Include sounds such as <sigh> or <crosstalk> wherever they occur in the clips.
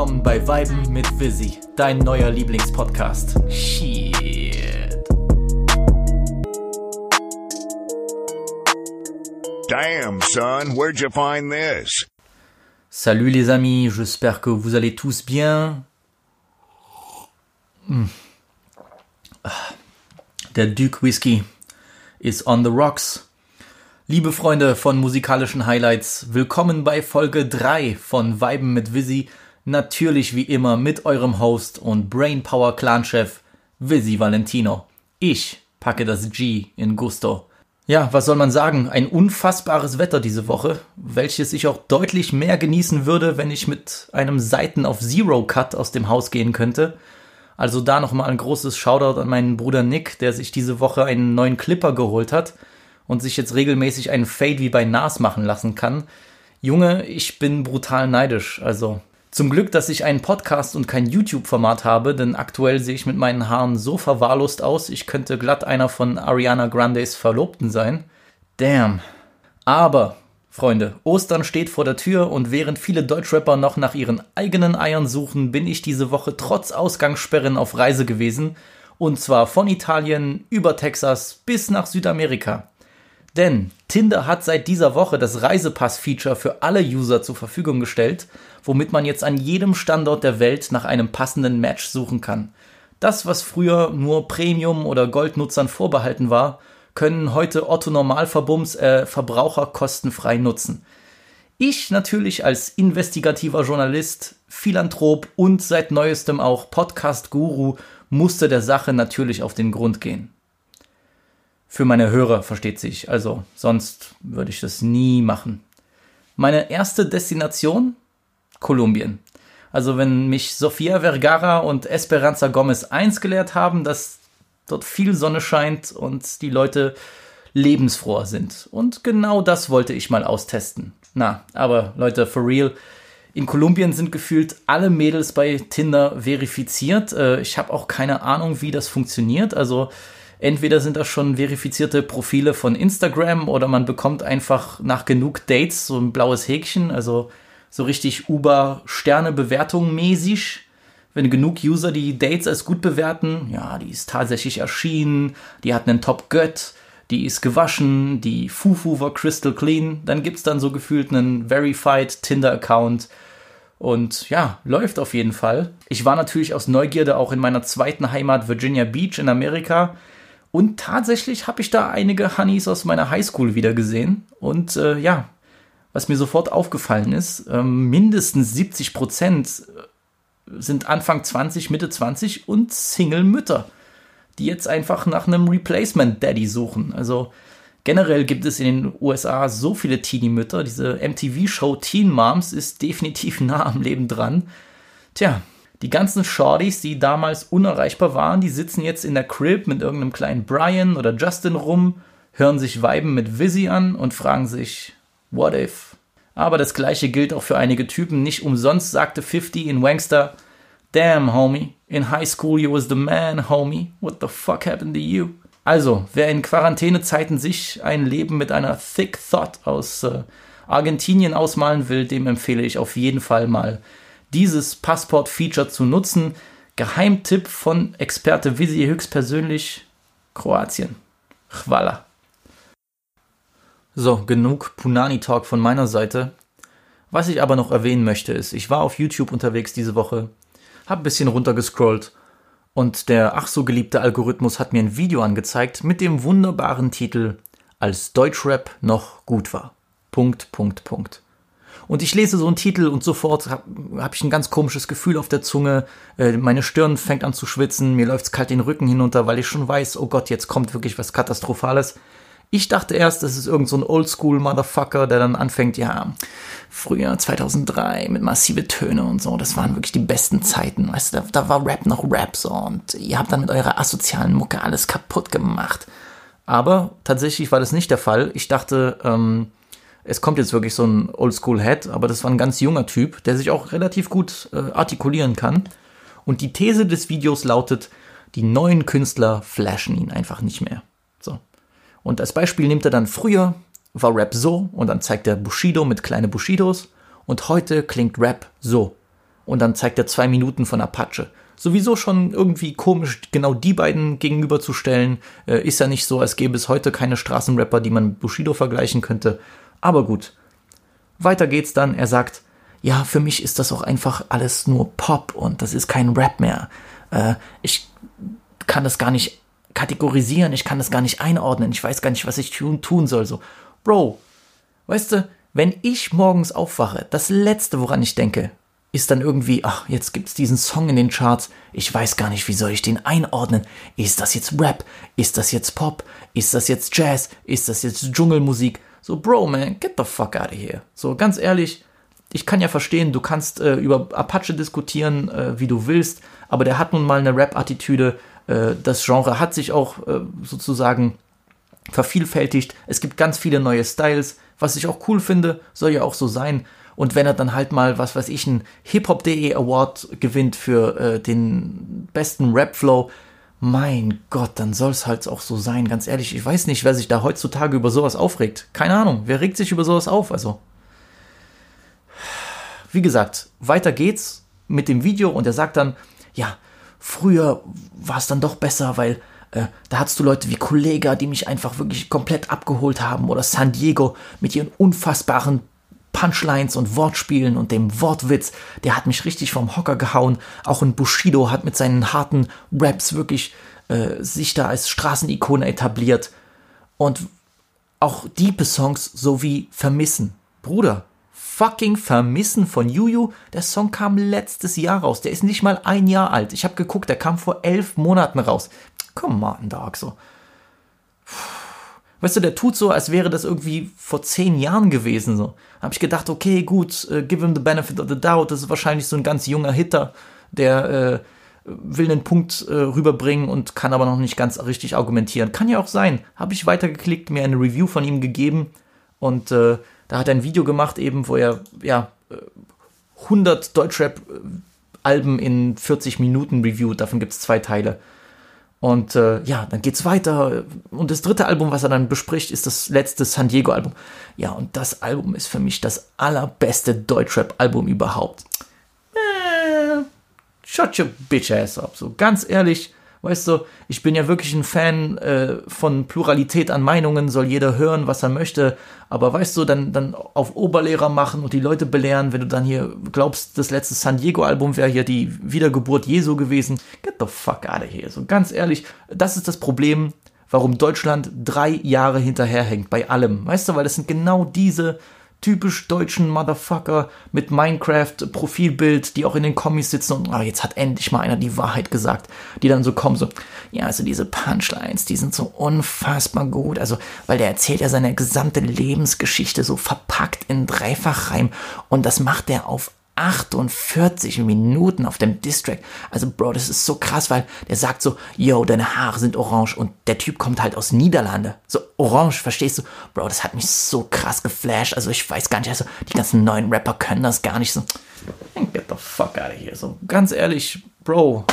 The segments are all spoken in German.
willkommen bei Weiben mit Visi, dein neuer Lieblingspodcast. Shit. Damn, son, where'd you find this? Salut les amis, j'espère que vous allez tous bien. Mm. Ah, Der Duke Whisky is on the rocks. Liebe Freunde von musikalischen Highlights, willkommen bei Folge 3 von Weiben mit Visi. Natürlich wie immer mit eurem Host und Brainpower Clan-Chef Visi Valentino. Ich packe das G in Gusto. Ja, was soll man sagen? Ein unfassbares Wetter diese Woche, welches ich auch deutlich mehr genießen würde, wenn ich mit einem Seiten auf Zero Cut aus dem Haus gehen könnte. Also da nochmal ein großes Shoutout an meinen Bruder Nick, der sich diese Woche einen neuen Clipper geholt hat und sich jetzt regelmäßig einen Fade wie bei Nas machen lassen kann. Junge, ich bin brutal neidisch. Also zum Glück, dass ich einen Podcast und kein YouTube-Format habe, denn aktuell sehe ich mit meinen Haaren so verwahrlost aus, ich könnte glatt einer von Ariana Grandes Verlobten sein. Damn. Aber, Freunde, Ostern steht vor der Tür und während viele Deutschrapper noch nach ihren eigenen Eiern suchen, bin ich diese Woche trotz Ausgangssperren auf Reise gewesen. Und zwar von Italien über Texas bis nach Südamerika. Denn Tinder hat seit dieser Woche das Reisepass-Feature für alle User zur Verfügung gestellt, womit man jetzt an jedem Standort der Welt nach einem passenden Match suchen kann. Das, was früher nur Premium- oder Goldnutzern vorbehalten war, können heute Otto Normalverbums äh, Verbraucher kostenfrei nutzen. Ich natürlich als investigativer Journalist, Philanthrop und seit neuestem auch Podcast-Guru musste der Sache natürlich auf den Grund gehen. Für meine Hörer versteht sich, also sonst würde ich das nie machen. Meine erste Destination? Kolumbien. Also wenn mich Sofia Vergara und Esperanza Gomez eins gelehrt haben, dass dort viel Sonne scheint und die Leute lebensfroher sind. Und genau das wollte ich mal austesten. Na, aber Leute, for real, in Kolumbien sind gefühlt alle Mädels bei Tinder verifiziert. Äh, Ich habe auch keine Ahnung, wie das funktioniert. Also entweder sind das schon verifizierte Profile von Instagram oder man bekommt einfach nach genug Dates so ein blaues Häkchen, also so richtig Uber-Sterne-Bewertung mäßig. Wenn genug User die Dates als gut bewerten, ja, die ist tatsächlich erschienen, die hat einen Top-Gött, die ist gewaschen, die Fufu war crystal clean, dann gibt's dann so gefühlt einen verified Tinder-Account und ja, läuft auf jeden Fall. Ich war natürlich aus Neugierde auch in meiner zweiten Heimat Virginia Beach in Amerika. Und tatsächlich habe ich da einige Honeys aus meiner Highschool wieder gesehen. Und äh, ja, was mir sofort aufgefallen ist, ähm, mindestens 70 Prozent sind Anfang 20, Mitte 20 und Single-Mütter, die jetzt einfach nach einem Replacement-Daddy suchen. Also generell gibt es in den USA so viele Teenie-Mütter. Diese MTV-Show Teen Moms ist definitiv <laughs> nah am Leben dran. Tja, die ganzen Shorties, die damals unerreichbar waren, die sitzen jetzt in der Crib mit irgendeinem kleinen Brian oder Justin rum, hören sich Weiben mit Visi an und fragen sich, what if? Aber das gleiche gilt auch für einige Typen. Nicht umsonst sagte 50 in Wangster, Damn, homie, in high school you was the man, homie. What the fuck happened to you? Also, wer in Quarantänezeiten sich ein Leben mit einer Thick Thought aus äh, Argentinien ausmalen will, dem empfehle ich auf jeden Fall mal dieses Passport-Feature zu nutzen. Geheimtipp von Experte Visi höchstpersönlich Kroatien. Chwala. So, genug Punani-Talk von meiner Seite. Was ich aber noch erwähnen möchte, ist, ich war auf YouTube unterwegs diese Woche, hab ein bisschen runtergescrollt und der ach so geliebte Algorithmus hat mir ein Video angezeigt mit dem wunderbaren Titel Als Deutschrap noch gut war. Punkt, Punkt, Punkt. Und ich lese so einen Titel und sofort habe hab ich ein ganz komisches Gefühl auf der Zunge. Äh, meine Stirn fängt an zu schwitzen, mir läuft's kalt den Rücken hinunter, weil ich schon weiß, oh Gott, jetzt kommt wirklich was Katastrophales. Ich dachte erst, das ist irgend so ein Oldschool-Motherfucker, der dann anfängt, ja, früher 2003 mit massive Töne und so, das waren wirklich die besten Zeiten, weißt du, da, da war Rap noch Rap so und ihr habt dann mit eurer asozialen Mucke alles kaputt gemacht. Aber tatsächlich war das nicht der Fall. Ich dachte, ähm, es kommt jetzt wirklich so ein Oldschool-Head, aber das war ein ganz junger Typ, der sich auch relativ gut äh, artikulieren kann. Und die These des Videos lautet, die neuen Künstler flashen ihn einfach nicht mehr. So. Und als Beispiel nimmt er dann früher war Rap so und dann zeigt er Bushido mit kleine Bushidos und heute klingt Rap so. Und dann zeigt er zwei Minuten von Apache. Sowieso schon irgendwie komisch, genau die beiden gegenüberzustellen. Äh, ist ja nicht so, als gäbe es heute keine Straßenrapper, die man mit Bushido vergleichen könnte. Aber gut. Weiter geht's dann. Er sagt, ja, für mich ist das auch einfach alles nur Pop und das ist kein Rap mehr. Äh, ich kann das gar nicht kategorisieren, ich kann das gar nicht einordnen, ich weiß gar nicht, was ich tun, tun soll. So, Bro, weißt du, wenn ich morgens aufwache, das Letzte, woran ich denke, ist dann irgendwie, ach, jetzt gibt's diesen Song in den Charts, ich weiß gar nicht, wie soll ich den einordnen? Ist das jetzt Rap? Ist das jetzt Pop? Ist das jetzt Jazz? Ist das jetzt Dschungelmusik? So, Bro, man, get the fuck out of here. So, ganz ehrlich, ich kann ja verstehen, du kannst äh, über Apache diskutieren, äh, wie du willst, aber der hat nun mal eine Rap-Attitüde. Äh, das Genre hat sich auch äh, sozusagen vervielfältigt. Es gibt ganz viele neue Styles, was ich auch cool finde, soll ja auch so sein. Und wenn er dann halt mal, was weiß ich, einen Hip-Hop.de Award gewinnt für äh, den besten Rap-Flow, mein Gott, dann soll es halt auch so sein. Ganz ehrlich, ich weiß nicht, wer sich da heutzutage über sowas aufregt. Keine Ahnung, wer regt sich über sowas auf? Also, wie gesagt, weiter geht's mit dem Video und er sagt dann, ja, früher war es dann doch besser, weil äh, da hattest du Leute wie Kollega, die mich einfach wirklich komplett abgeholt haben oder San Diego mit ihren unfassbaren Punchlines und Wortspielen und dem Wortwitz, der hat mich richtig vom Hocker gehauen. Auch ein Bushido hat mit seinen harten Raps wirklich äh, sich da als Straßenikone etabliert. Und auch diepe Songs sowie Vermissen. Bruder, fucking Vermissen von Juju. Der Song kam letztes Jahr raus. Der ist nicht mal ein Jahr alt. Ich habe geguckt, der kam vor elf Monaten raus. Come on, Dog, so. Weißt du, der tut so, als wäre das irgendwie vor zehn Jahren gewesen. So habe ich gedacht, okay, gut, uh, give him the benefit of the doubt. Das ist wahrscheinlich so ein ganz junger Hitter, der äh, will einen Punkt äh, rüberbringen und kann aber noch nicht ganz richtig argumentieren. Kann ja auch sein. Habe ich weitergeklickt, mir eine Review von ihm gegeben und da hat er ein Video gemacht, eben, wo er ja 100 Deutschrap-Alben in 40 Minuten reviewt. Davon gibt es zwei Teile. Und äh, ja, dann geht's weiter. Und das dritte Album, was er dann bespricht, ist das letzte San Diego-Album. Ja, und das Album ist für mich das allerbeste Deutschrap-Album überhaupt. Äh, shut your bitch ass up. So ganz ehrlich, Weißt du, ich bin ja wirklich ein Fan äh, von Pluralität an Meinungen, soll jeder hören, was er möchte. Aber weißt du, dann, dann auf Oberlehrer machen und die Leute belehren, wenn du dann hier glaubst, das letzte San Diego-Album wäre hier die Wiedergeburt Jesu gewesen. Get the fuck out of here. So ganz ehrlich, das ist das Problem, warum Deutschland drei Jahre hinterherhängt bei allem. Weißt du, weil das sind genau diese typisch deutschen Motherfucker mit Minecraft-Profilbild, die auch in den Kommis sitzen und oh, jetzt hat endlich mal einer die Wahrheit gesagt, die dann so kommen, so, ja, also diese Punchlines, die sind so unfassbar gut, also, weil der erzählt ja seine gesamte Lebensgeschichte so verpackt in Dreifachreim und das macht er auf 48 Minuten auf dem Distrack. Also, Bro, das ist so krass, weil der sagt so, yo, deine Haare sind orange und der Typ kommt halt aus Niederlande. So orange, verstehst du? Bro, das hat mich so krass geflasht. Also, ich weiß gar nicht, also, die ganzen neuen Rapper können das gar nicht so. Get the fuck out of here. So, ganz ehrlich, Bro.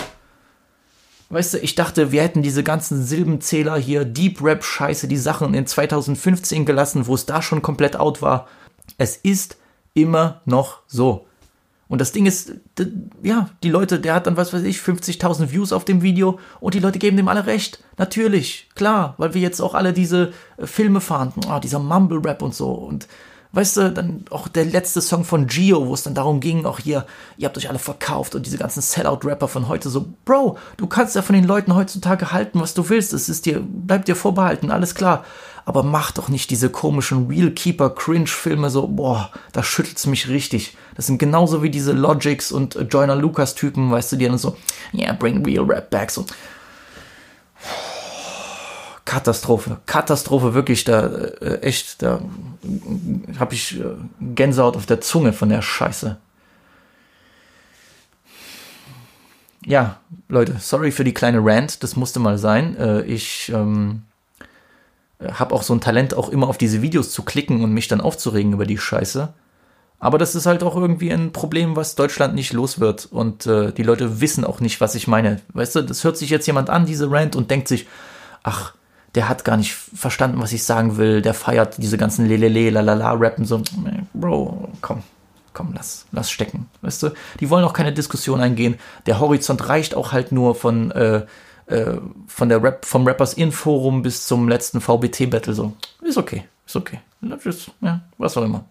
Weißt du, ich dachte, wir hätten diese ganzen Silbenzähler hier, Deep Rap Scheiße, die Sachen in 2015 gelassen, wo es da schon komplett out war. Es ist immer noch so. Und das Ding ist, ja, die Leute, der hat dann, was weiß ich, 50.000 Views auf dem Video und die Leute geben dem alle recht. Natürlich, klar, weil wir jetzt auch alle diese äh, Filme fahren, oh, dieser Mumble-Rap und so. Und weißt du, dann auch der letzte Song von Gio, wo es dann darum ging, auch hier, ihr habt euch alle verkauft und diese ganzen Sellout-Rapper von heute so, Bro, du kannst ja von den Leuten heutzutage halten, was du willst. Es ist dir, bleibt dir vorbehalten, alles klar aber mach doch nicht diese komischen Real Keeper Cringe Filme so, boah, da schüttelt's mich richtig. Das sind genauso wie diese Logics und äh, Joyner Lucas Typen, weißt du, die dann so, yeah, bring real rap back, so. Katastrophe, Katastrophe, wirklich, da, äh, echt, da habe ich äh, Gänsehaut auf der Zunge von der Scheiße. Ja, Leute, sorry für die kleine Rant, das musste mal sein. Äh, ich, ähm, habe auch so ein Talent, auch immer auf diese Videos zu klicken und mich dann aufzuregen über die Scheiße. Aber das ist halt auch irgendwie ein Problem, was Deutschland nicht los wird. Und äh, die Leute wissen auch nicht, was ich meine. Weißt du, das hört sich jetzt jemand an, diese Rant, und denkt sich, ach, der hat gar nicht verstanden, was ich sagen will. Der feiert diese ganzen Lelele, lalala, Rappen so. Bro, komm, komm, lass, lass stecken. Weißt du? Die wollen auch keine Diskussion eingehen. Der Horizont reicht auch halt nur von, äh, äh, von der Rap, vom Rappers In Forum bis zum letzten VBT-Battle. So, ist okay, ist okay. Ist, ja, was auch immer.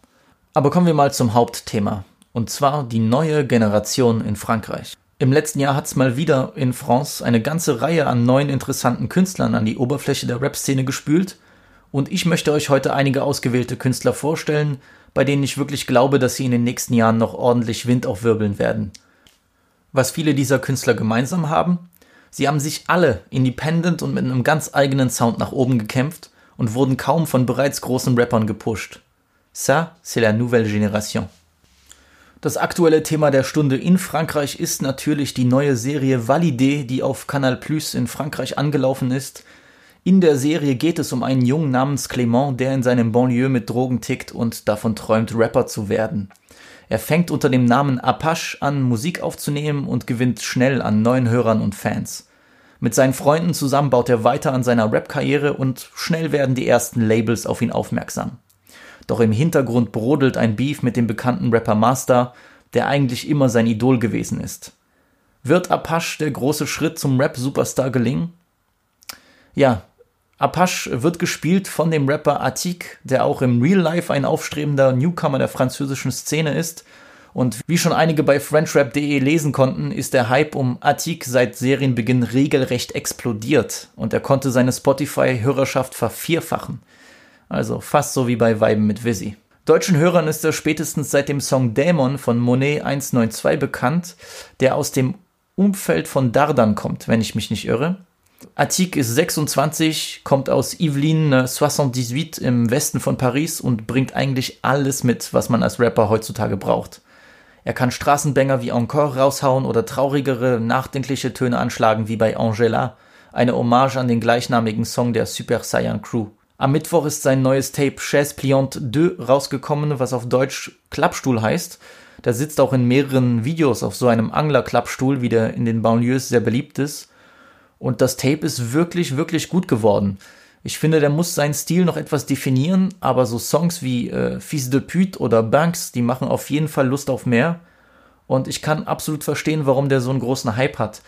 Aber kommen wir mal zum Hauptthema. Und zwar die neue Generation in Frankreich. Im letzten Jahr hat es mal wieder in France eine ganze Reihe an neuen interessanten Künstlern an die Oberfläche der Rap-Szene gespült. Und ich möchte euch heute einige ausgewählte Künstler vorstellen, bei denen ich wirklich glaube, dass sie in den nächsten Jahren noch ordentlich Wind aufwirbeln werden. Was viele dieser Künstler gemeinsam haben? Sie haben sich alle independent und mit einem ganz eigenen Sound nach oben gekämpft und wurden kaum von bereits großen Rappern gepusht. Ça, c'est la nouvelle génération. Das aktuelle Thema der Stunde in Frankreich ist natürlich die neue Serie Validé, die auf Canal Plus in Frankreich angelaufen ist. In der Serie geht es um einen Jungen namens Clément, der in seinem Banlieue mit Drogen tickt und davon träumt, Rapper zu werden. Er fängt unter dem Namen Apache an, Musik aufzunehmen und gewinnt schnell an neuen Hörern und Fans. Mit seinen Freunden zusammen baut er weiter an seiner Rap-Karriere und schnell werden die ersten Labels auf ihn aufmerksam. Doch im Hintergrund brodelt ein Beef mit dem bekannten Rapper Master, der eigentlich immer sein Idol gewesen ist. Wird Apache der große Schritt zum Rap-Superstar gelingen? Ja, Apache wird gespielt von dem Rapper Atik, der auch im Real Life ein aufstrebender Newcomer der französischen Szene ist. Und wie schon einige bei FrenchRap.de lesen konnten, ist der Hype um Atik seit Serienbeginn regelrecht explodiert und er konnte seine Spotify-Hörerschaft vervierfachen. Also fast so wie bei Weiben mit Visi. Deutschen Hörern ist er spätestens seit dem Song Dämon von Monet 192 bekannt, der aus dem Umfeld von Dardan kommt, wenn ich mich nicht irre. Atik ist 26, kommt aus Yvelines 78 im Westen von Paris und bringt eigentlich alles mit, was man als Rapper heutzutage braucht. Er kann Straßenbänger wie Encore raushauen oder traurigere, nachdenkliche Töne anschlagen wie bei Angela, eine Hommage an den gleichnamigen Song der Super Saiyan Crew. Am Mittwoch ist sein neues Tape Chaise Pliante 2 rausgekommen, was auf Deutsch Klappstuhl heißt. Der sitzt auch in mehreren Videos auf so einem Angler-Klappstuhl, wie der in den Banlieues sehr beliebt ist. Und das Tape ist wirklich, wirklich gut geworden. Ich finde, der muss seinen Stil noch etwas definieren, aber so Songs wie äh, Fils de Pute oder Banks, die machen auf jeden Fall Lust auf mehr. Und ich kann absolut verstehen, warum der so einen großen Hype hat.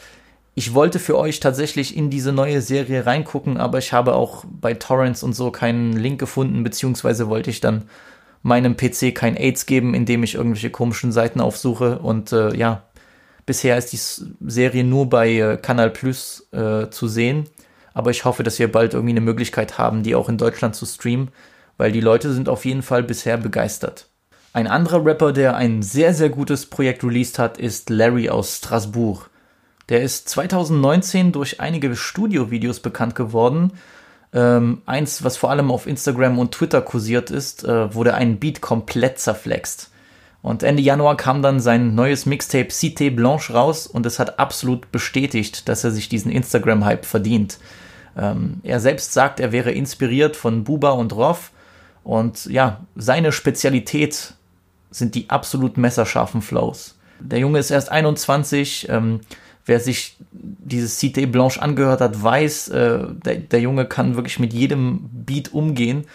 Ich wollte für euch tatsächlich in diese neue Serie reingucken, aber ich habe auch bei Torrents und so keinen Link gefunden, beziehungsweise wollte ich dann meinem PC kein AIDS geben, indem ich irgendwelche komischen Seiten aufsuche. Und äh, ja, bisher ist die Serie nur bei äh, Kanal Plus äh, zu sehen. Aber ich hoffe, dass wir bald irgendwie eine Möglichkeit haben, die auch in Deutschland zu streamen, weil die Leute sind auf jeden Fall bisher begeistert. Ein anderer Rapper, der ein sehr, sehr gutes Projekt released hat, ist Larry aus Strasbourg. Der ist 2019 durch einige Studiovideos bekannt geworden. Ähm, eins, was vor allem auf Instagram und Twitter kursiert ist, äh, wo der einen Beat komplett zerflext. Und Ende Januar kam dann sein neues Mixtape Cité Blanche raus und es hat absolut bestätigt, dass er sich diesen Instagram-Hype verdient. Ähm, er selbst sagt, er wäre inspiriert von Buba und Roff und ja, seine Spezialität sind die absolut messerscharfen Flows. Der Junge ist erst 21, ähm, wer sich dieses Cité Blanche angehört hat, weiß, äh, der, der, Junge kann wirklich mit jedem Beat umgehen.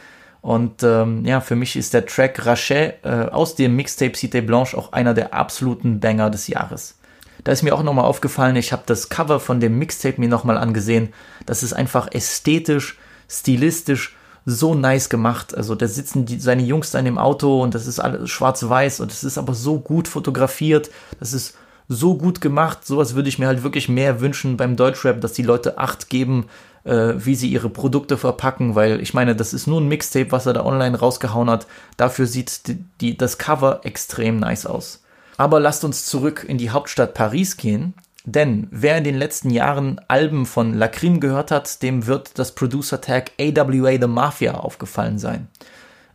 Und ähm, ja, für mich ist der Track Rachet äh, aus dem Mixtape Cité Blanche auch einer der absoluten Banger des Jahres. Da ist mir auch nochmal aufgefallen, ich habe das Cover von dem Mixtape mir nochmal angesehen. Das ist einfach ästhetisch, stilistisch so nice gemacht. Also da sitzen die, seine Jungs da in dem Auto und das ist alles schwarz-weiß und es ist aber so gut fotografiert. Das ist so gut gemacht. Sowas würde ich mir halt wirklich mehr wünschen beim Deutschrap, dass die Leute Acht geben, äh, wie sie ihre Produkte verpacken, weil ich meine, das ist nur ein Mixtape, was er da online rausgehauen hat. Dafür sieht die, die, das Cover extrem nice aus. Aber lasst uns zurück in die Hauptstadt Paris gehen. Denn wer in den letzten Jahren Alben von Lacrim gehört hat, dem wird das Producer Tag AWA The Mafia aufgefallen sein.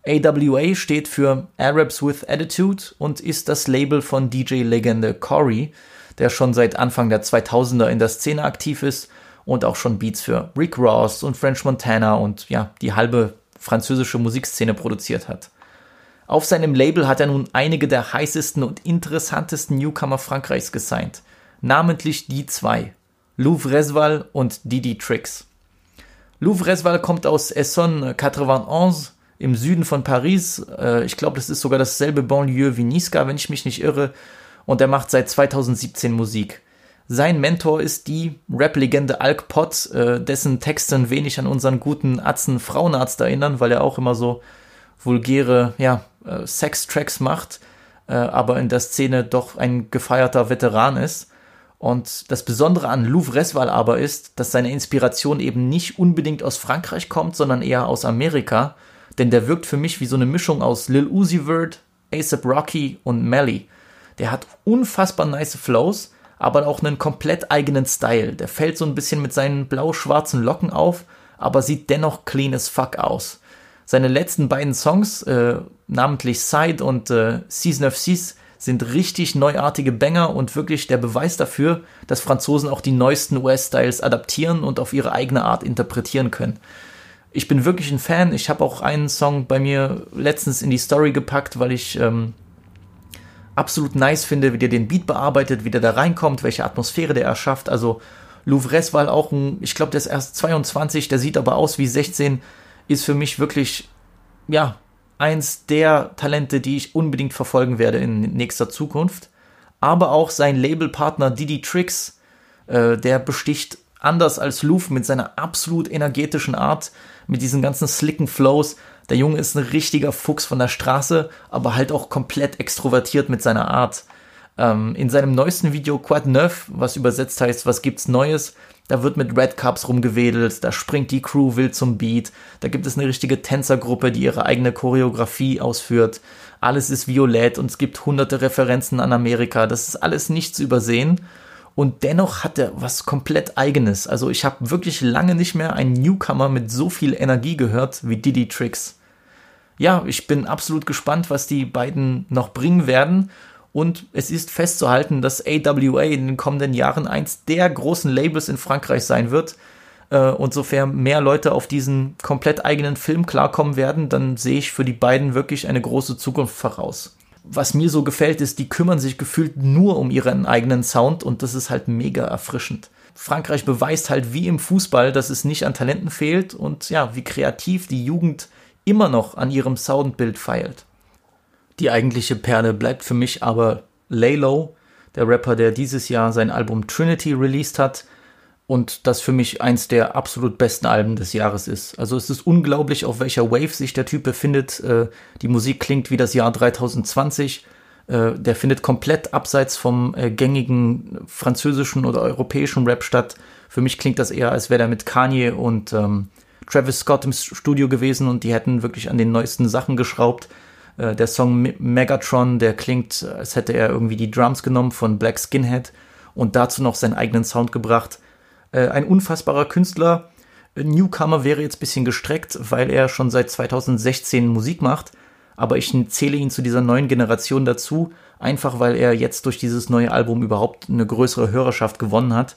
AWA steht für Arabs with Attitude und ist das Label von DJ-Legende Corey, der schon seit Anfang der 2000er in der Szene aktiv ist und auch schon Beats für Rick Ross und French Montana und ja, die halbe französische Musikszene produziert hat. Auf seinem Label hat er nun einige der heißesten und interessantesten Newcomer Frankreichs gesigned, namentlich die zwei, Louvre Resval und Didi Tricks. Louvre Resval kommt aus Essonne 91 im Süden von Paris. Äh, ich glaube, das ist sogar dasselbe Banlieue wie Niska, wenn ich mich nicht irre. Und er macht seit 2017 Musik. Sein Mentor ist die Rap-Legende Alk Potts, äh, dessen Texte ein wenig an unseren guten Atzen Frauenarzt erinnern, weil er auch immer so vulgäre ja, äh, Sex-Tracks macht, äh, aber in der Szene doch ein gefeierter Veteran ist. Und das Besondere an Louvre Resval aber ist, dass seine Inspiration eben nicht unbedingt aus Frankreich kommt, sondern eher aus Amerika. Denn der wirkt für mich wie so eine Mischung aus Lil Uzi Vert, ASAP Rocky und Melly. Der hat unfassbar nice Flows, aber auch einen komplett eigenen Style. Der fällt so ein bisschen mit seinen blau-schwarzen Locken auf, aber sieht dennoch clean as fuck aus. Seine letzten beiden Songs, äh, namentlich Side und äh, Season of Seas, sind richtig neuartige Banger und wirklich der Beweis dafür, dass Franzosen auch die neuesten US-Styles adaptieren und auf ihre eigene Art interpretieren können. Ich bin wirklich ein Fan. Ich habe auch einen Song bei mir letztens in die Story gepackt, weil ich ähm, absolut nice finde, wie der den Beat bearbeitet, wie der da reinkommt, welche Atmosphäre der erschafft. Also Louvres war auch ein, ich glaube, der ist erst 22, der sieht aber aus wie 16, ist für mich wirklich, ja, eins der Talente, die ich unbedingt verfolgen werde in nächster Zukunft. Aber auch sein Labelpartner Didi Tricks, äh, der besticht anders als Louvre mit seiner absolut energetischen Art, mit diesen ganzen slicken Flows. Der Junge ist ein richtiger Fuchs von der Straße, aber halt auch komplett extrovertiert mit seiner Art. Ähm, in seinem neuesten Video Quad Neuf, was übersetzt heißt, was gibt's Neues, da wird mit Red Cups rumgewedelt, da springt die Crew wild zum Beat, da gibt es eine richtige Tänzergruppe, die ihre eigene Choreografie ausführt. Alles ist violett und es gibt hunderte Referenzen an Amerika. Das ist alles nicht zu übersehen. Und dennoch hat er was komplett eigenes. Also ich habe wirklich lange nicht mehr einen Newcomer mit so viel Energie gehört wie Diddy Tricks. Ja, ich bin absolut gespannt, was die beiden noch bringen werden. Und es ist festzuhalten, dass AWA in den kommenden Jahren eins der großen Labels in Frankreich sein wird. Äh, und sofern mehr Leute auf diesen komplett eigenen Film klarkommen werden, dann sehe ich für die beiden wirklich eine große Zukunft voraus. Was mir so gefällt, ist, die kümmern sich gefühlt nur um ihren eigenen Sound und das ist halt mega erfrischend. Frankreich beweist halt wie im Fußball, dass es nicht an Talenten fehlt und ja, wie kreativ die Jugend immer noch an ihrem Soundbild feilt. Die eigentliche Perle bleibt für mich aber Laylo, der Rapper, der dieses Jahr sein Album Trinity released hat und das für mich eins der absolut besten Alben des Jahres ist. Also es ist unglaublich, auf welcher Wave sich der Typ befindet. Äh, die Musik klingt wie das Jahr 2020. Äh, der findet komplett abseits vom äh, gängigen französischen oder europäischen Rap statt. Für mich klingt das eher, als wäre er mit Kanye und ähm, Travis Scott im Studio gewesen und die hätten wirklich an den neuesten Sachen geschraubt. Äh, der Song Megatron, der klingt, als hätte er irgendwie die Drums genommen von Black Skinhead und dazu noch seinen eigenen Sound gebracht. Äh, ein unfassbarer Künstler. Newcomer wäre jetzt ein bisschen gestreckt, weil er schon seit 2016 Musik macht. Aber ich zähle ihn zu dieser neuen Generation dazu, einfach weil er jetzt durch dieses neue Album überhaupt eine größere Hörerschaft gewonnen hat.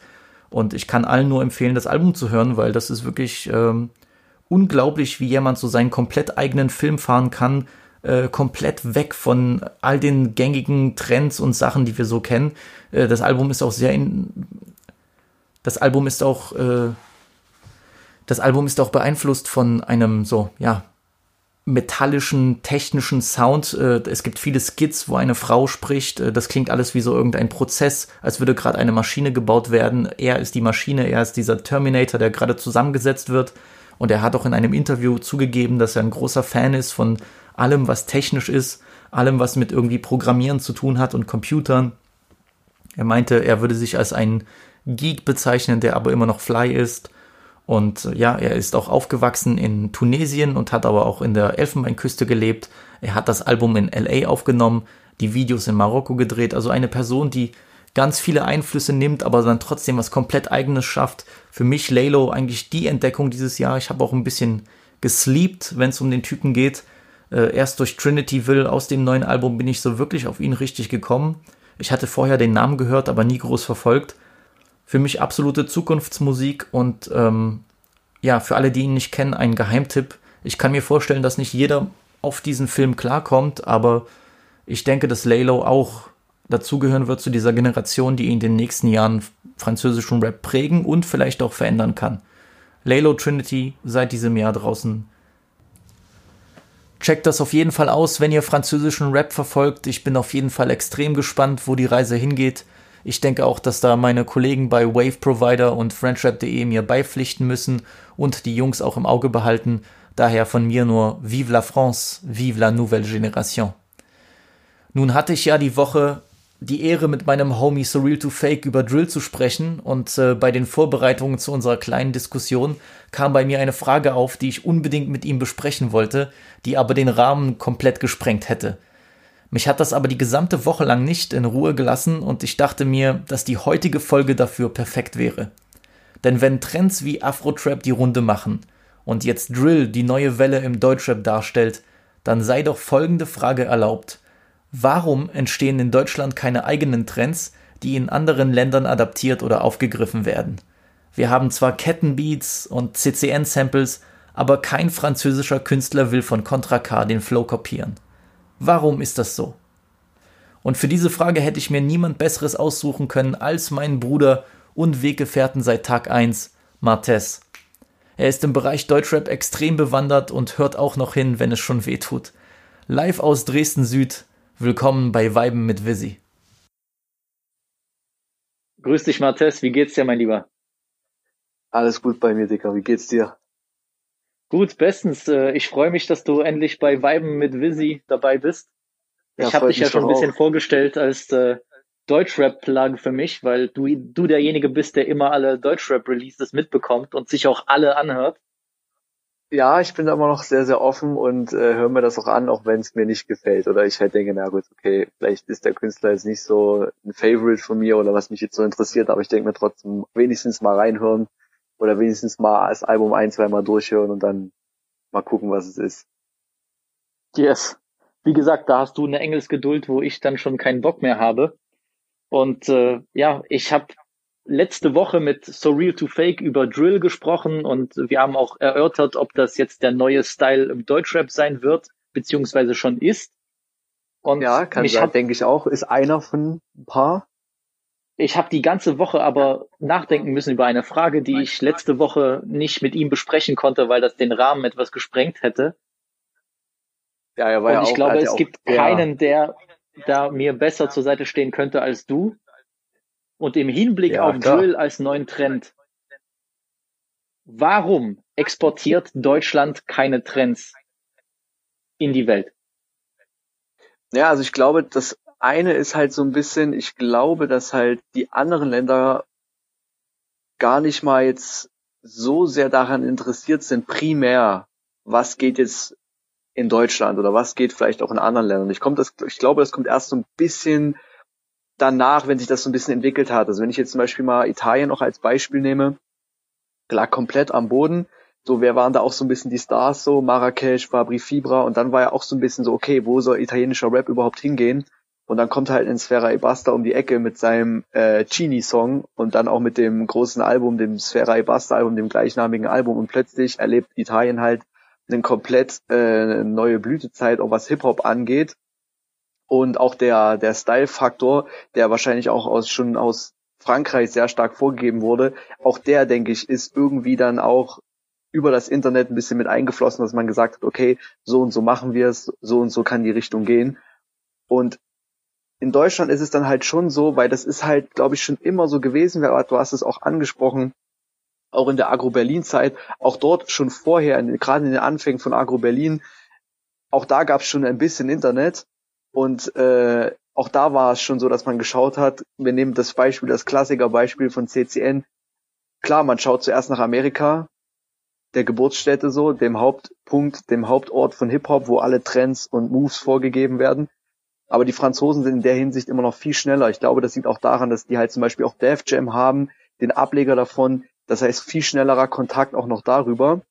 Und ich kann allen nur empfehlen, das Album zu hören, weil das ist wirklich ähm, unglaublich, wie jemand so seinen komplett eigenen Film fahren kann, äh, komplett weg von all den gängigen Trends und Sachen, die wir so kennen. Äh, das Album ist auch sehr in, das Album ist auch äh, das Album ist auch beeinflusst von einem so ja metallischen technischen Sound. Äh, es gibt viele Skits, wo eine Frau spricht. Äh, das klingt alles wie so irgendein Prozess, als würde gerade eine Maschine gebaut werden. Er ist die Maschine, er ist dieser Terminator, der gerade zusammengesetzt wird. Und er hat auch in einem Interview zugegeben, dass er ein großer Fan ist von allem, was technisch ist, allem, was mit irgendwie Programmieren zu tun hat und Computern. Er meinte, er würde sich als einen Geek bezeichnen, der aber immer noch fly ist. Und äh, ja, er ist auch aufgewachsen in Tunesien und hat aber auch in der Elfenbeinküste gelebt. Er hat das Album in LA aufgenommen, die Videos in Marokko gedreht. Also eine Person, die ganz viele Einflüsse nimmt, aber dann trotzdem was komplett eigenes schafft. Für mich Laylo eigentlich die Entdeckung dieses Jahr. Ich habe auch ein bisschen gesleept, wenn es um den Typen geht. Äh, erst durch Trinity Will aus dem neuen Album bin ich so wirklich auf ihn richtig gekommen. Ich hatte vorher den Namen gehört, aber nie groß verfolgt. Für mich absolute Zukunftsmusik und ähm, ja, für alle, die ihn nicht kennen, ein Geheimtipp. Ich kann mir vorstellen, dass nicht jeder auf diesen Film klarkommt, aber ich denke, dass Laylo auch dazugehören wird zu dieser Generation, die in den nächsten Jahren französischen Rap prägen und vielleicht auch verändern kann. Laylo Trinity seit diesem Jahr draußen Checkt das auf jeden Fall aus, wenn ihr französischen Rap verfolgt. Ich bin auf jeden Fall extrem gespannt, wo die Reise hingeht. Ich denke auch, dass da meine Kollegen bei Wave Provider und FrenchRap.de mir beipflichten müssen und die Jungs auch im Auge behalten. Daher von mir nur Vive la France, Vive la Nouvelle Génération. Nun hatte ich ja die Woche die Ehre, mit meinem Homie Surreal to Fake über Drill zu sprechen und äh, bei den Vorbereitungen zu unserer kleinen Diskussion kam bei mir eine Frage auf, die ich unbedingt mit ihm besprechen wollte, die aber den Rahmen komplett gesprengt hätte. Mich hat das aber die gesamte Woche lang nicht in Ruhe gelassen und ich dachte mir, dass die heutige Folge dafür perfekt wäre. Denn wenn Trends wie Afro-Trap die Runde machen und jetzt Drill die neue Welle im Deutschrap darstellt, dann sei doch folgende Frage erlaubt. Warum entstehen in Deutschland keine eigenen Trends, die in anderen Ländern adaptiert oder aufgegriffen werden? Wir haben zwar Kettenbeats und CCN-Samples, aber kein französischer Künstler will von Contra K den Flow kopieren. Warum ist das so? Und für diese Frage hätte ich mir niemand Besseres aussuchen können als meinen Bruder und Weggefährten seit Tag 1, Martes. Er ist im Bereich Deutschrap extrem bewandert und hört auch noch hin, wenn es schon weh tut. Live aus Dresden Süd, willkommen bei Weiben mit Visi. Grüß dich, Martes, wie geht's dir, mein Lieber? Alles gut bei mir, Dicker, wie geht's dir? Gut, bestens. Äh, ich freue mich, dass du endlich bei Weiben mit Visi dabei bist. Ja, ich habe dich ja schon ein bisschen auch. vorgestellt als äh, Deutschrap-Plug für mich, weil du, du derjenige bist, der immer alle Deutschrap-Releases mitbekommt und sich auch alle anhört. Ja, ich bin da immer noch sehr, sehr offen und äh, höre mir das auch an, auch wenn es mir nicht gefällt. Oder ich halt denke, na gut, okay, vielleicht ist der Künstler jetzt nicht so ein Favorite von mir oder was mich jetzt so interessiert, aber ich denke mir trotzdem wenigstens mal reinhören oder wenigstens mal das Album ein, zweimal durchhören und dann mal gucken, was es ist. Yes. Wie gesagt, da hast du eine Engelsgeduld, wo ich dann schon keinen Bock mehr habe. Und äh, ja, ich habe letzte Woche mit So Real to Fake über Drill gesprochen und wir haben auch erörtert, ob das jetzt der neue Style im Deutschrap sein wird, beziehungsweise schon ist. Und ja, kann sein, denke ich auch. Ist einer von ein paar. Ich habe die ganze Woche aber nachdenken müssen über eine Frage, die ich letzte Woche nicht mit ihm besprechen konnte, weil das den Rahmen etwas gesprengt hätte. Ja, er war Und ja ich auch, glaube, es gibt ja. keinen, der da mir besser zur Seite stehen könnte als du. Und im Hinblick ja, auf klar. Drill als neuen Trend. Warum exportiert Deutschland keine Trends in die Welt? Ja, also ich glaube, das eine ist halt so ein bisschen, ich glaube, dass halt die anderen Länder gar nicht mal jetzt so sehr daran interessiert sind, primär, was geht jetzt in Deutschland oder was geht vielleicht auch in anderen Ländern. Ich, kommt das, ich glaube, das kommt erst so ein bisschen danach, wenn sich das so ein bisschen entwickelt hat. Also wenn ich jetzt zum Beispiel mal Italien noch als Beispiel nehme, lag komplett am Boden. So, wer waren da auch so ein bisschen die Stars so? Marrakesch, Fabri Fibra und dann war ja auch so ein bisschen so, okay, wo soll italienischer Rap überhaupt hingehen? Und dann kommt halt in Sfera Ebasta um die Ecke mit seinem äh, Chini-Song und dann auch mit dem großen Album, dem Sfera Ebasta-Album, dem gleichnamigen Album. Und plötzlich erlebt Italien halt eine komplett äh, neue Blütezeit, auch was Hip-Hop angeht. Und auch der, der Style-Faktor, der wahrscheinlich auch aus, schon aus Frankreich sehr stark vorgegeben wurde, auch der, denke ich, ist irgendwie dann auch über das Internet ein bisschen mit eingeflossen, dass man gesagt hat, okay, so und so machen wir es, so und so kann die Richtung gehen. Und in Deutschland ist es dann halt schon so, weil das ist halt, glaube ich, schon immer so gewesen, du hast es auch angesprochen, auch in der Agro-Berlin-Zeit, auch dort schon vorher, gerade in den Anfängen von Agro-Berlin, auch da gab es schon ein bisschen Internet und äh, auch da war es schon so, dass man geschaut hat, wir nehmen das Beispiel, das Klassikerbeispiel von CCN, klar, man schaut zuerst nach Amerika, der Geburtsstätte so, dem Hauptpunkt, dem Hauptort von Hip-Hop, wo alle Trends und Moves vorgegeben werden. Aber die Franzosen sind in der Hinsicht immer noch viel schneller. Ich glaube, das liegt auch daran, dass die halt zum Beispiel auch Def Jam haben, den Ableger davon. Das heißt, viel schnellerer Kontakt auch noch darüber.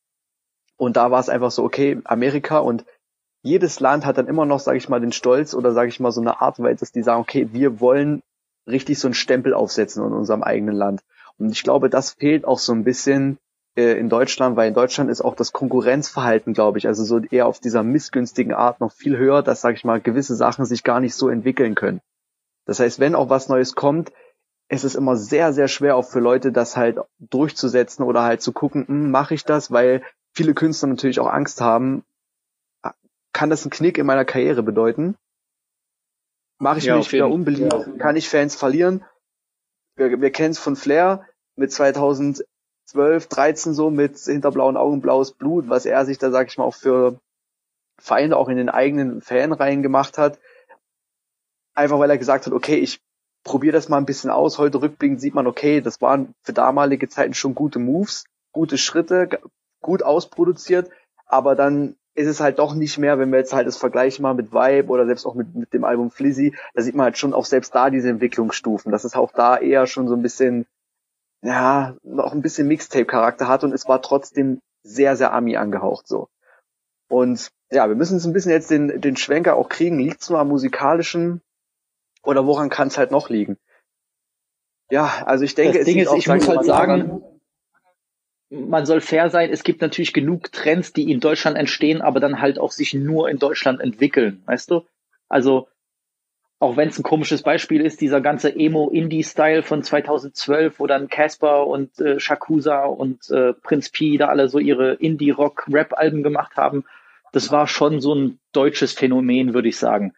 Und da war es einfach so, okay, Amerika und jedes Land hat dann immer noch, sage ich mal, den Stolz oder sage ich mal so eine Art, weil dass die sagen, okay, wir wollen richtig so einen Stempel aufsetzen in unserem eigenen Land. Und ich glaube, das fehlt auch so ein bisschen äh, in Deutschland, weil in Deutschland ist auch das Konkurrenzverhalten, glaube ich, also so eher auf dieser missgünstigen Art noch viel höher, dass, sage ich mal, gewisse Sachen sich gar nicht so entwickeln können. Das heißt, wenn auch was Neues kommt, es ist immer sehr, sehr schwer auch für Leute, das halt durchzusetzen oder halt zu gucken, hm, mache ich das, weil viele Künstler natürlich auch Angst haben, kann das einen Knick in meiner Karriere bedeuten. Mache ich ja, mich wieder unbeliebt, ja. kann ich Fans verlieren. Wir, wir kennen es von Flair mit 2012, 13 so mit hinter blauen Augen blaues Blut, was er sich da, sag ich mal, auch für Feinde auch in den eigenen Fanreihen gemacht hat. Einfach weil er gesagt hat, okay, ich probiere das mal ein bisschen aus. Heute rückblickend sieht man, okay, das waren für damalige Zeiten schon gute Moves, gute Schritte, gut ausproduziert, aber dann ist es halt doch nicht mehr, wenn wir jetzt halt das vergleichen mal mit Vibe oder selbst auch mit, mit dem Album Flizzy, da sieht man halt schon auch selbst da diese Entwicklungsstufen, dass es auch da eher schon so ein bisschen, ja, noch ein bisschen Mixtape-Charakter hat und es war trotzdem sehr, sehr Ami angehaucht so. Und ja, wir müssen uns ein bisschen jetzt den, den Schwenker auch kriegen. Liegt es nur am musikalischen oder woran kann es halt noch liegen? Ja, also ich denke, das Ding ist, ich muss halt sagen, man soll fair sein. Es gibt natürlich genug Trends, die in Deutschland entstehen, aber dann halt auch sich nur in Deutschland entwickeln, weißt du? Also, auch wenn es ein komisches Beispiel ist, dieser ganze Emo-Indie-Style von 2012, wo dann Casper und äh, Shakusa und äh, Prinz P da alle so ihre Indie-Rock-Rap-Alben gemacht haben, das war schon so ein deutsches Phänomen, würde ich sagen.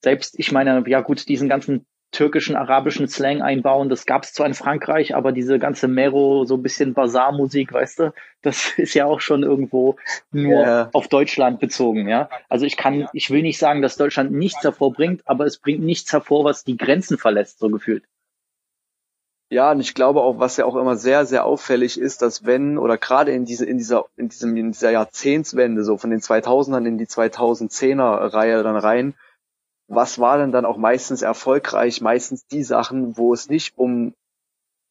Selbst, ich meine, ja gut, diesen ganzen türkischen, arabischen Slang einbauen. Das gab es zwar in Frankreich, aber diese ganze Mero, so ein bisschen Bazar-Musik, weißt du, das <laughs> ist ja auch schon irgendwo nur ja. auf Deutschland bezogen, ja. Also ich kann, ich will nicht sagen, dass Deutschland nichts hervorbringt, aber es bringt nichts hervor, was die Grenzen verlässt, so gefühlt. Ja, und ich glaube auch, was ja auch immer sehr, sehr auffällig ist, dass wenn oder gerade in diese, in dieser, in diesem, in dieser Jahrzehntswende, so von den 2000ern in die 2010er Reihe dann rein, was war denn dann auch meistens erfolgreich? Meistens die Sachen, wo es nicht um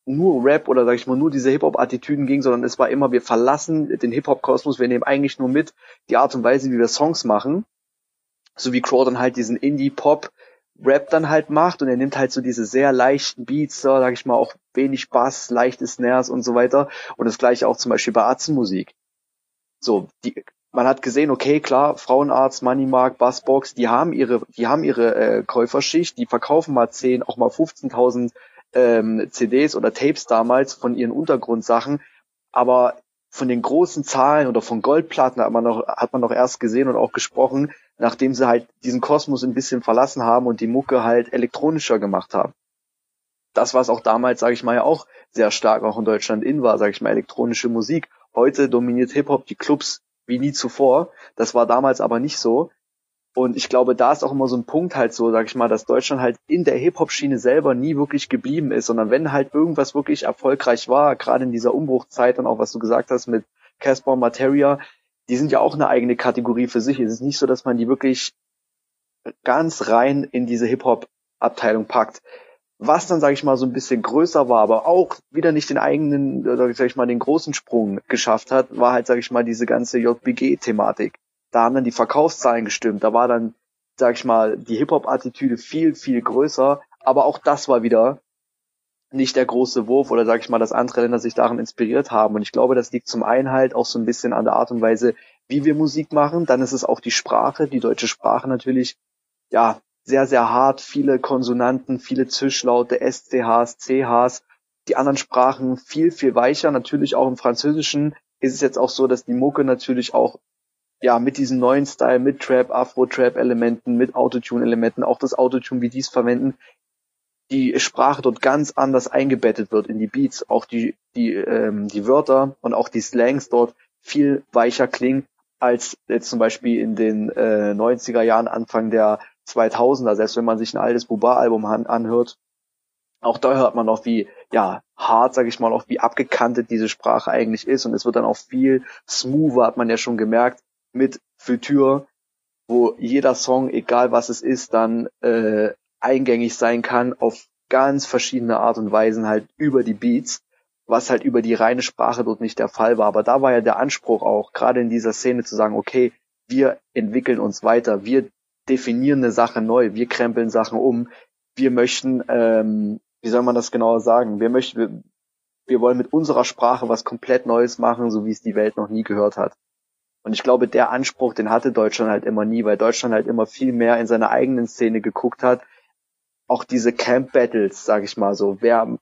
nur Rap oder sag ich mal nur diese Hip-Hop-Attitüden ging, sondern es war immer, wir verlassen den Hip-Hop-Kosmos, wir nehmen eigentlich nur mit die Art und Weise, wie wir Songs machen. So wie Crow dann halt diesen Indie-Pop Rap dann halt macht und er nimmt halt so diese sehr leichten Beats, so, sag ich mal, auch wenig Bass, leichte Snares und so weiter. Und das gleiche auch zum Beispiel bei Atzenmusik. So, die man hat gesehen, okay, klar, Frauenarzt, Moneymark, Bassbox, die haben ihre, die haben ihre äh, Käuferschicht, die verkaufen mal 10, auch mal 15.000 ähm, CDs oder Tapes damals von ihren Untergrundsachen, aber von den großen Zahlen oder von Goldplatten hat man noch, hat man noch erst gesehen und auch gesprochen, nachdem sie halt diesen Kosmos ein bisschen verlassen haben und die Mucke halt elektronischer gemacht haben. Das, was auch damals, sage ich mal, ja auch sehr stark auch in Deutschland in war, sage ich mal, elektronische Musik. Heute dominiert Hip-Hop die Clubs wie nie zuvor. Das war damals aber nicht so. Und ich glaube, da ist auch immer so ein Punkt halt so, sag ich mal, dass Deutschland halt in der Hip-Hop-Schiene selber nie wirklich geblieben ist, sondern wenn halt irgendwas wirklich erfolgreich war, gerade in dieser Umbruchzeit und auch was du gesagt hast mit Casper Materia, die sind ja auch eine eigene Kategorie für sich. Es ist nicht so, dass man die wirklich ganz rein in diese Hip-Hop-Abteilung packt. Was dann, sage ich mal, so ein bisschen größer war, aber auch wieder nicht den eigenen, sag ich mal, den großen Sprung geschafft hat, war halt, sage ich mal, diese ganze JBG-Thematik. Da haben dann die Verkaufszahlen gestimmt. Da war dann, sag ich mal, die Hip-Hop-Attitüde viel, viel größer. Aber auch das war wieder nicht der große Wurf oder sag ich mal, dass andere Länder sich daran inspiriert haben. Und ich glaube, das liegt zum einen halt auch so ein bisschen an der Art und Weise, wie wir Musik machen. Dann ist es auch die Sprache, die deutsche Sprache natürlich, ja, sehr, sehr hart, viele Konsonanten, viele Zischlaute, SCHs, CHs, die anderen Sprachen viel, viel weicher. Natürlich auch im Französischen ist es jetzt auch so, dass die Mucke natürlich auch ja mit diesem neuen Style, mit Trap, Afro-Trap-Elementen, mit Autotune-Elementen, auch das Autotune, wie die es verwenden, die Sprache dort ganz anders eingebettet wird in die Beats, auch die, die, ähm, die Wörter und auch die Slangs dort viel weicher klingen als jetzt zum Beispiel in den äh, 90er Jahren, Anfang der 2000er, selbst wenn man sich ein altes Buba-Album an, anhört, auch da hört man noch, wie ja hart, sage ich mal, auch wie abgekantet diese Sprache eigentlich ist und es wird dann auch viel smoother, hat man ja schon gemerkt, mit Futur, wo jeder Song, egal was es ist, dann äh, eingängig sein kann auf ganz verschiedene Art und Weisen halt über die Beats, was halt über die reine Sprache dort nicht der Fall war. Aber da war ja der Anspruch auch, gerade in dieser Szene zu sagen, okay, wir entwickeln uns weiter, wir definieren eine Sache neu, wir krempeln Sachen um, wir möchten, ähm, wie soll man das genauer sagen, wir möchten, wir, wir wollen mit unserer Sprache was komplett Neues machen, so wie es die Welt noch nie gehört hat. Und ich glaube, der Anspruch, den hatte Deutschland halt immer nie, weil Deutschland halt immer viel mehr in seiner eigenen Szene geguckt hat. Auch diese Camp Battles, sag ich mal so, wer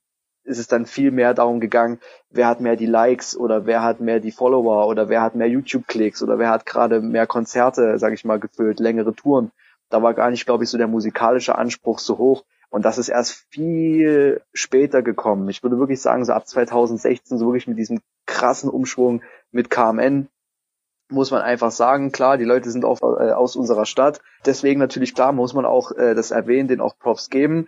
ist es dann viel mehr darum gegangen, wer hat mehr die Likes oder wer hat mehr die Follower oder wer hat mehr YouTube-Klicks oder wer hat gerade mehr Konzerte, sag ich mal, gefüllt, längere Touren. Da war gar nicht, glaube ich, so der musikalische Anspruch so hoch. Und das ist erst viel später gekommen. Ich würde wirklich sagen, so ab 2016, so wirklich mit diesem krassen Umschwung mit KMN, muss man einfach sagen, klar, die Leute sind auch äh, aus unserer Stadt. Deswegen natürlich klar, muss man auch äh, das erwähnen, den auch Props geben.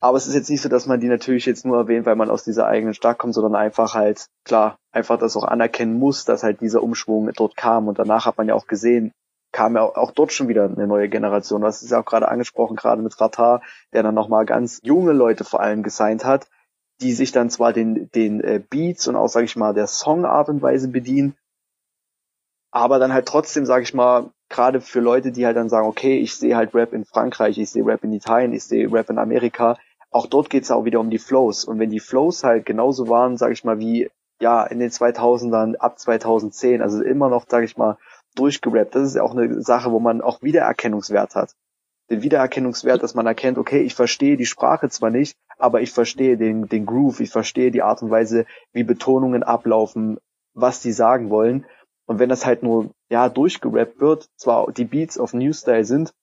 Aber es ist jetzt nicht so, dass man die natürlich jetzt nur erwähnt, weil man aus dieser eigenen Stadt kommt, sondern einfach halt, klar, einfach das auch anerkennen muss, dass halt dieser Umschwung dort kam. Und danach hat man ja auch gesehen, kam ja auch dort schon wieder eine neue Generation. Das ist ja auch gerade angesprochen, gerade mit Ratar, der dann nochmal ganz junge Leute vor allem gesigned hat, die sich dann zwar den, den äh, Beats und auch, sage ich mal, der Songart und Weise bedienen, aber dann halt trotzdem, sage ich mal, gerade für Leute, die halt dann sagen, okay, ich sehe halt Rap in Frankreich, ich sehe Rap in Italien, ich sehe Rap in Amerika, auch dort geht's auch wieder um die Flows. Und wenn die Flows halt genauso waren, sage ich mal, wie ja in den 2000ern ab 2010, also immer noch, sage ich mal, durchgerappt, das ist ja auch eine Sache, wo man auch Wiedererkennungswert hat. Den Wiedererkennungswert, dass man erkennt, okay, ich verstehe die Sprache zwar nicht, aber ich verstehe den, den Groove, ich verstehe die Art und Weise, wie Betonungen ablaufen, was die sagen wollen. Und wenn das halt nur, ja, durchgerappt wird, zwar die Beats auf New Style sind,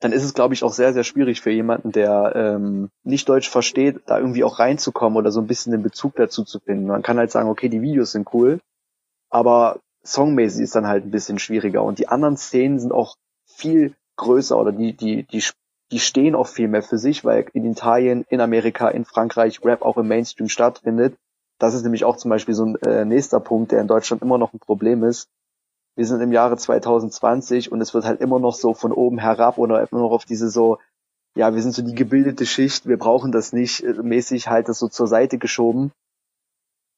dann ist es, glaube ich, auch sehr, sehr schwierig für jemanden, der ähm, nicht Deutsch versteht, da irgendwie auch reinzukommen oder so ein bisschen den Bezug dazu zu finden. Man kann halt sagen, okay, die Videos sind cool, aber songmäßig ist dann halt ein bisschen schwieriger. Und die anderen Szenen sind auch viel größer oder die, die, die, die stehen auch viel mehr für sich, weil in Italien, in Amerika, in Frankreich Rap auch im Mainstream stattfindet. Das ist nämlich auch zum Beispiel so ein äh, nächster Punkt, der in Deutschland immer noch ein Problem ist wir sind im Jahre 2020 und es wird halt immer noch so von oben herab oder immer noch auf diese so, ja, wir sind so die gebildete Schicht, wir brauchen das nicht, äh, mäßig halt das so zur Seite geschoben.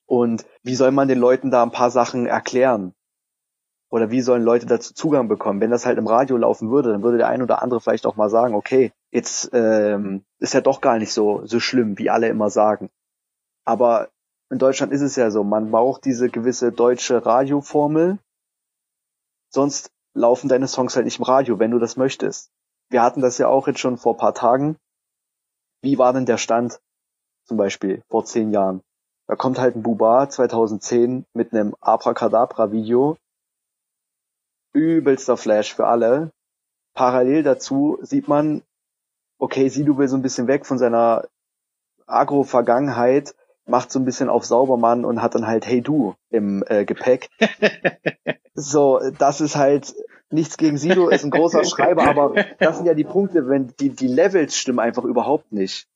Und wie soll man den Leuten da ein paar Sachen erklären? Oder wie sollen Leute dazu Zugang bekommen? Wenn das halt im Radio laufen würde, dann würde der ein oder andere vielleicht auch mal sagen, okay, jetzt ähm, ist ja doch gar nicht so, so schlimm, wie alle immer sagen. Aber in Deutschland ist es ja so, man braucht diese gewisse deutsche Radioformel, Sonst laufen deine Songs halt nicht im Radio, wenn du das möchtest. Wir hatten das ja auch jetzt schon vor paar Tagen. Wie war denn der Stand zum Beispiel vor zehn Jahren? Da kommt halt ein Buba 2010 mit einem Abracadabra-Video. Übelster Flash für alle. Parallel dazu sieht man, okay, Sido will so ein bisschen weg von seiner Agro-Vergangenheit, macht so ein bisschen auf Saubermann und hat dann halt Hey Du im äh, Gepäck. <laughs> So, das ist halt nichts gegen Sido, ist ein großer Schreiber, aber das sind ja die Punkte, wenn die, die Levels stimmen einfach überhaupt nicht.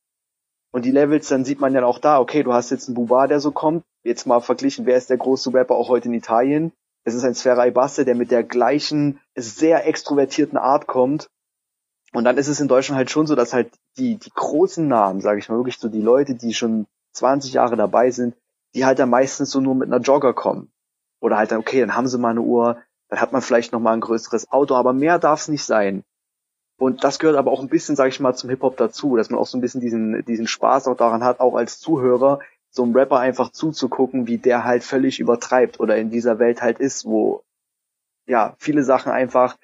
Und die Levels, dann sieht man ja auch da, okay, du hast jetzt einen Buba, der so kommt, jetzt mal verglichen, wer ist der große Rapper auch heute in Italien? Es ist ein Sferai Basse, der mit der gleichen, sehr extrovertierten Art kommt. Und dann ist es in Deutschland halt schon so, dass halt die, die großen Namen, sage ich mal, wirklich so die Leute, die schon 20 Jahre dabei sind, die halt dann meistens so nur mit einer Jogger kommen. Oder halt dann, okay, dann haben sie mal eine Uhr, dann hat man vielleicht noch mal ein größeres Auto, aber mehr darf es nicht sein. Und das gehört aber auch ein bisschen, sage ich mal, zum Hip-Hop dazu, dass man auch so ein bisschen diesen, diesen Spaß auch daran hat, auch als Zuhörer, so einem Rapper einfach zuzugucken, wie der halt völlig übertreibt oder in dieser Welt halt ist, wo ja viele Sachen einfach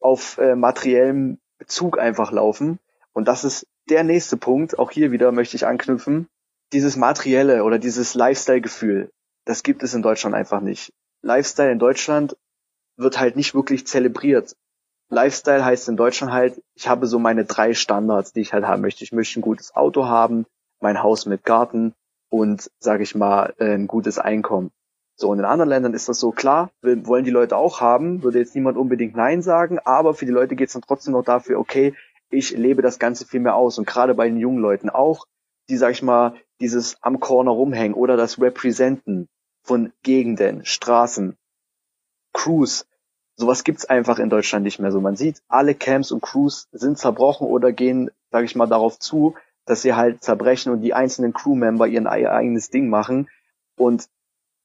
auf äh, materiellem Bezug einfach laufen. Und das ist der nächste Punkt. Auch hier wieder möchte ich anknüpfen. Dieses materielle oder dieses Lifestyle-Gefühl das gibt es in Deutschland einfach nicht. Lifestyle in Deutschland wird halt nicht wirklich zelebriert. Lifestyle heißt in Deutschland halt, ich habe so meine drei Standards, die ich halt haben möchte. Ich möchte ein gutes Auto haben, mein Haus mit Garten und, sage ich mal, äh, ein gutes Einkommen. So, und in anderen Ländern ist das so klar, wollen die Leute auch haben, würde jetzt niemand unbedingt Nein sagen, aber für die Leute geht es dann trotzdem noch dafür, okay, ich lebe das Ganze viel mehr aus und gerade bei den jungen Leuten auch, die, sag ich mal, dieses am Corner rumhängen oder das Representen von Gegenden, Straßen, Crews. Sowas gibt's einfach in Deutschland nicht mehr so. Man sieht, alle Camps und Crews sind zerbrochen oder gehen, sag ich mal, darauf zu, dass sie halt zerbrechen und die einzelnen Crewmember ihren eigenes Ding machen. Und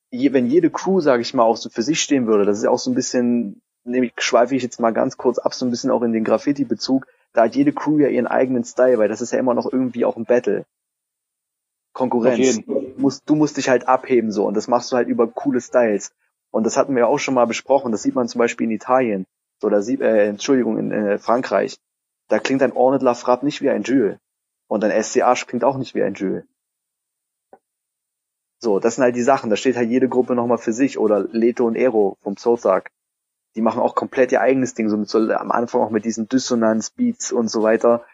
je, wenn jede Crew, sag ich mal, auch so für sich stehen würde, das ist auch so ein bisschen, nämlich schweife ich jetzt mal ganz kurz ab, so ein bisschen auch in den Graffiti-Bezug, da hat jede Crew ja ihren eigenen Style, weil das ist ja immer noch irgendwie auch ein Battle. Konkurrenz. Musst, du musst dich halt abheben so und das machst du halt über coole Styles. Und das hatten wir auch schon mal besprochen. Das sieht man zum Beispiel in Italien. So, da sieht, äh, Entschuldigung, in äh, Frankreich. Da klingt ein Ornette Lafrappe nicht wie ein Jules. Und ein SCH klingt auch nicht wie ein Jules. So, das sind halt die Sachen. Da steht halt jede Gruppe nochmal für sich. Oder Leto und Ero vom Soultag. Die machen auch komplett ihr eigenes Ding. So, mit, so am Anfang auch mit diesen Dissonanz-Beats und so weiter.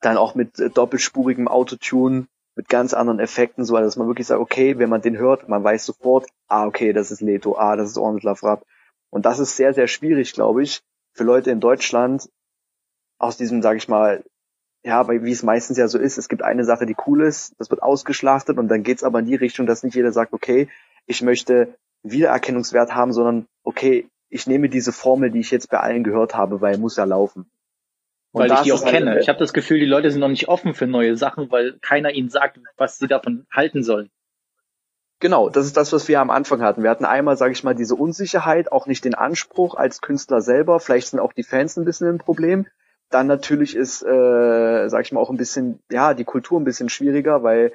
Dann auch mit äh, doppelspurigem Autotune, mit ganz anderen Effekten, so dass man wirklich sagt, okay, wenn man den hört, man weiß sofort, ah, okay, das ist Leto, ah, das ist Ornit Rap. Und das ist sehr, sehr schwierig, glaube ich, für Leute in Deutschland aus diesem, sage ich mal, ja, weil wie es meistens ja so ist, es gibt eine Sache, die cool ist, das wird ausgeschlachtet und dann geht's aber in die Richtung, dass nicht jeder sagt, okay, ich möchte Wiedererkennungswert haben, sondern okay, ich nehme diese Formel, die ich jetzt bei allen gehört habe, weil muss ja laufen. Und weil ich die auch halt kenne. Ich habe das Gefühl, die Leute sind noch nicht offen für neue Sachen, weil keiner ihnen sagt, was sie davon halten sollen. Genau, das ist das, was wir am Anfang hatten. Wir hatten einmal, sage ich mal, diese Unsicherheit, auch nicht den Anspruch als Künstler selber. Vielleicht sind auch die Fans ein bisschen ein Problem. Dann natürlich ist, äh, sag ich mal, auch ein bisschen, ja, die Kultur ein bisschen schwieriger, weil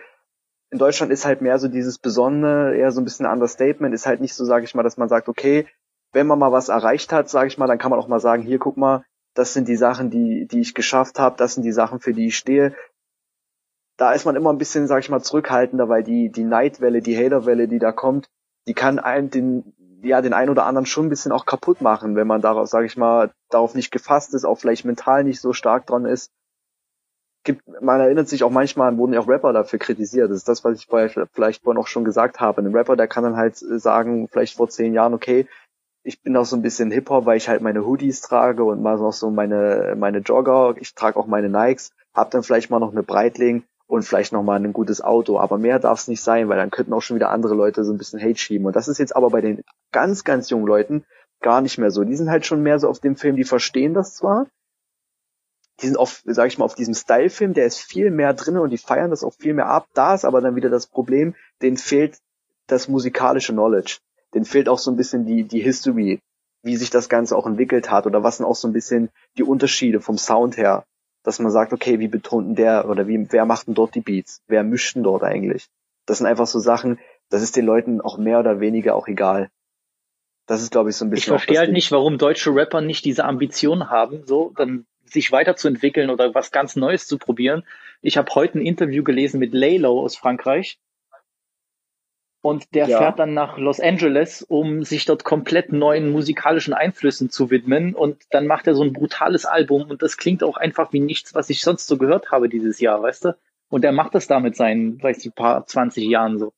in Deutschland ist halt mehr so dieses Besondere, eher so ein bisschen Understatement, ist halt nicht so, sag ich mal, dass man sagt, okay, wenn man mal was erreicht hat, sag ich mal, dann kann man auch mal sagen, hier, guck mal, das sind die Sachen, die, die ich geschafft habe, das sind die Sachen, für die ich stehe. Da ist man immer ein bisschen, sag ich mal, zurückhaltender, weil die, die Neidwelle, die Haterwelle, die da kommt, die kann einen den, ja, den einen oder anderen schon ein bisschen auch kaputt machen, wenn man darauf, sage ich mal, darauf nicht gefasst ist, auch vielleicht mental nicht so stark dran ist. Gibt, man erinnert sich auch manchmal, wurden ja auch Rapper dafür kritisiert. Das ist das, was ich vorher, vielleicht vorhin auch schon gesagt habe. Ein Rapper, der kann dann halt sagen, vielleicht vor zehn Jahren, okay, ich bin auch so ein bisschen Hip-Hop, weil ich halt meine Hoodies trage und mal noch so meine, meine Jogger. Ich trage auch meine Nikes, hab dann vielleicht mal noch eine Breitling und vielleicht noch mal ein gutes Auto. Aber mehr darf es nicht sein, weil dann könnten auch schon wieder andere Leute so ein bisschen Hate schieben. Und das ist jetzt aber bei den ganz, ganz jungen Leuten gar nicht mehr so. Die sind halt schon mehr so auf dem Film, die verstehen das zwar. Die sind auf, sag ich mal, auf diesem Style-Film, der ist viel mehr drin und die feiern das auch viel mehr ab. Da ist aber dann wieder das Problem, denen fehlt das musikalische Knowledge. Denen fehlt auch so ein bisschen die, die History, wie sich das Ganze auch entwickelt hat oder was sind auch so ein bisschen die Unterschiede vom Sound her dass man sagt, okay, wie betont denn der oder wie, wer macht denn dort die Beats? Wer mischt denn dort eigentlich? Das sind einfach so Sachen, das ist den Leuten auch mehr oder weniger auch egal. Das ist, glaube ich, so ein bisschen. Ich verstehe halt nicht, warum deutsche Rapper nicht diese Ambition haben, so dann sich weiterzuentwickeln oder was ganz Neues zu probieren. Ich habe heute ein Interview gelesen mit Laylo aus Frankreich und der ja. fährt dann nach Los Angeles, um sich dort komplett neuen musikalischen Einflüssen zu widmen. Und dann macht er so ein brutales Album und das klingt auch einfach wie nichts, was ich sonst so gehört habe dieses Jahr, weißt du? Und er macht das da mit seinen, weiß ich, paar 20 Jahren so.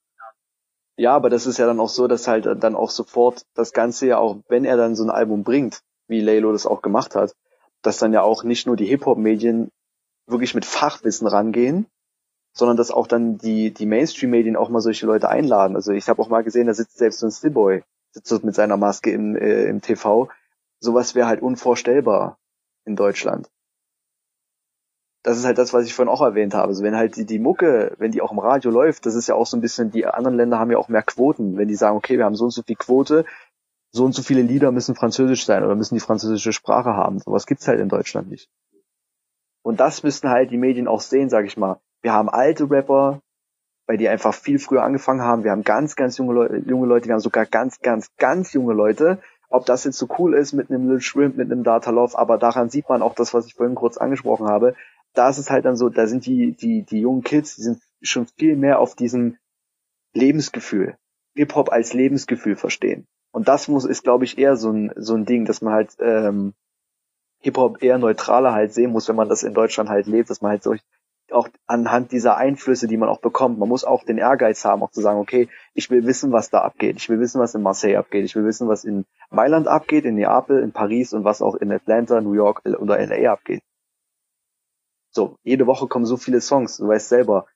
Ja, aber das ist ja dann auch so, dass halt dann auch sofort das Ganze ja auch, wenn er dann so ein Album bringt, wie Laylo das auch gemacht hat, dass dann ja auch nicht nur die Hip-Hop-Medien wirklich mit Fachwissen rangehen, sondern dass auch dann die, die Mainstream-Medien auch mal solche Leute einladen. Also ich habe auch mal gesehen, da sitzt selbst so ein Stillboy, sitzt mit seiner Maske im, äh, im TV. Sowas wäre halt unvorstellbar in Deutschland. Das ist halt das, was ich vorhin auch erwähnt habe. Also wenn halt die, die Mucke, wenn die auch im Radio läuft, das ist ja auch so ein bisschen, die anderen Länder haben ja auch mehr Quoten. Wenn die sagen, okay, wir haben so und so viel Quote, so und so viele Lieder müssen französisch sein oder müssen die französische Sprache haben. Sowas gibt's halt in Deutschland nicht. Und das müssten halt die Medien auch sehen, sag ich mal. Wir haben alte Rapper, bei die einfach viel früher angefangen haben. Wir haben ganz, ganz junge, Leute, junge Leute, wir haben sogar ganz, ganz, ganz junge Leute. Ob das jetzt so cool ist mit einem Lil Shrimp, mit einem Data Love, aber daran sieht man auch das, was ich vorhin kurz angesprochen habe. Da ist es halt dann so, da sind die, die, die jungen Kids, die sind schon viel mehr auf diesem Lebensgefühl, Hip-Hop als Lebensgefühl verstehen. Und das muss, ist, glaube ich, eher so ein, so ein Ding, dass man halt ähm, Hip-Hop eher neutraler halt sehen muss, wenn man das in Deutschland halt lebt, dass man halt so auch anhand dieser Einflüsse, die man auch bekommt. Man muss auch den Ehrgeiz haben, auch zu sagen, okay, ich will wissen, was da abgeht. Ich will wissen, was in Marseille abgeht. Ich will wissen, was in Mailand abgeht, in Neapel, in Paris und was auch in Atlanta, New York oder LA abgeht. So, jede Woche kommen so viele Songs, du weißt selber.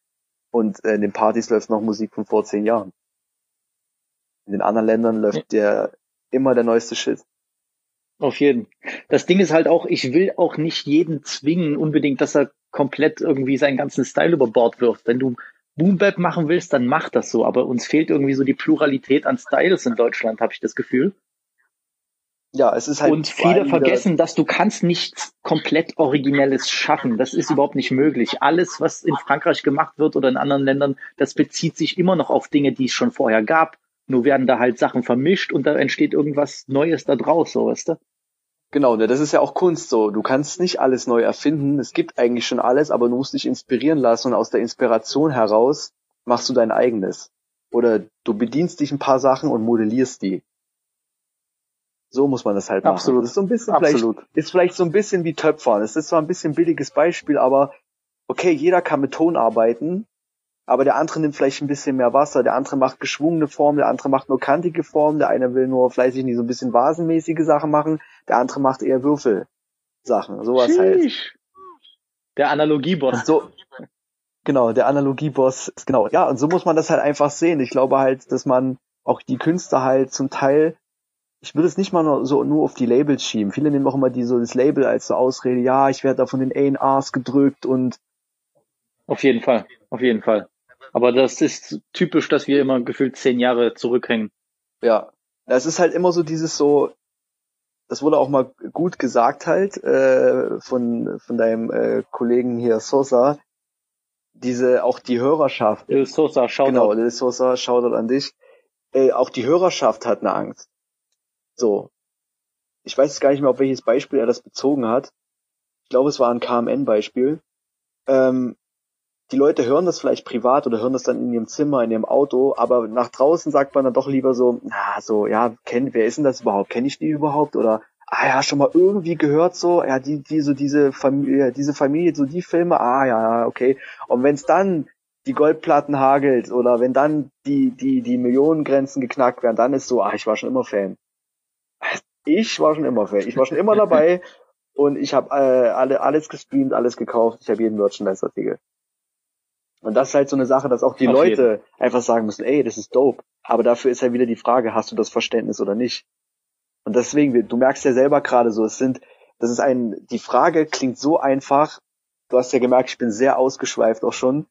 Und äh, in den Partys läuft noch Musik von vor zehn Jahren. In den anderen Ländern läuft der immer der neueste Shit. Auf jeden. Das Ding ist halt auch, ich will auch nicht jeden zwingen, unbedingt, dass er komplett irgendwie seinen ganzen Style über Bord wirft. Wenn du Boom Bap machen willst, dann mach das so. Aber uns fehlt irgendwie so die Pluralität an Styles in Deutschland, habe ich das Gefühl. Ja, es ist halt. Und viele vergessen, dass du kannst nichts komplett Originelles schaffen. Das ist überhaupt nicht möglich. Alles, was in Frankreich gemacht wird oder in anderen Ländern, das bezieht sich immer noch auf Dinge, die es schon vorher gab. Nur werden da halt Sachen vermischt und da entsteht irgendwas Neues da draus, so weißt du? Genau, ne, das ist ja auch Kunst so. Du kannst nicht alles neu erfinden. Es gibt eigentlich schon alles, aber du musst dich inspirieren lassen und aus der Inspiration heraus machst du dein eigenes. Oder du bedienst dich ein paar Sachen und modellierst die. So muss man das halt machen. Absolut. Das ist so ein bisschen Absolut. vielleicht, ist vielleicht so ein bisschen wie Töpfern. Es ist zwar ein bisschen billiges Beispiel, aber okay, jeder kann mit Ton arbeiten, aber der andere nimmt vielleicht ein bisschen mehr Wasser, der andere macht geschwungene Formen, der andere macht nur kantige Formen, der eine will nur fleißig nicht so ein bisschen vasenmäßige Sachen machen, der andere macht eher Würfelsachen, sowas halt. Sheesh. Der Analogieboss. So, genau, der Analogieboss, genau. Ja, und so muss man das halt einfach sehen. Ich glaube halt, dass man auch die Künstler halt zum Teil, ich würde es nicht mal nur so nur auf die Labels schieben. Viele nehmen auch immer die so das Label als so Ausrede, ja, ich werde da von den A&Rs gedrückt und Auf jeden Fall, auf jeden Fall. Aber das ist typisch, dass wir immer gefühlt zehn Jahre zurückhängen. Ja, es ist halt immer so dieses so, das wurde auch mal gut gesagt halt äh, von von deinem äh, Kollegen hier Sosa, diese auch die Hörerschaft. Il Sosa, schau Genau, Lil Sosa, Shoutout an dich. Äh, auch die Hörerschaft hat eine Angst. So, ich weiß gar nicht mehr, auf welches Beispiel er das bezogen hat. Ich glaube, es war ein KMN-Beispiel. Ähm, die Leute hören das vielleicht privat oder hören das dann in ihrem Zimmer, in ihrem Auto, aber nach draußen sagt man dann doch lieber so, na, so, ja, kenn, wer ist denn das überhaupt? Kenne ich die überhaupt? Oder, ah ja, schon mal irgendwie gehört so, ja, die, die, so diese Familie, diese Familie, so die Filme, ah ja, okay. Und wenn es dann die Goldplatten hagelt oder wenn dann die, die, die Millionengrenzen geknackt werden, dann ist so, ah, ich war schon immer Fan. Ich war schon immer Fan. Ich war schon immer dabei <laughs> und ich habe äh, alle, alles gestreamt, alles gekauft. Ich habe jeden Merchandise-Artikel. Und das ist halt so eine Sache, dass auch die Auf Leute einfach sagen müssen, ey, das ist dope. Aber dafür ist ja wieder die Frage, hast du das Verständnis oder nicht? Und deswegen, du merkst ja selber gerade so, es sind, das ist ein, die Frage klingt so einfach. Du hast ja gemerkt, ich bin sehr ausgeschweift auch schon.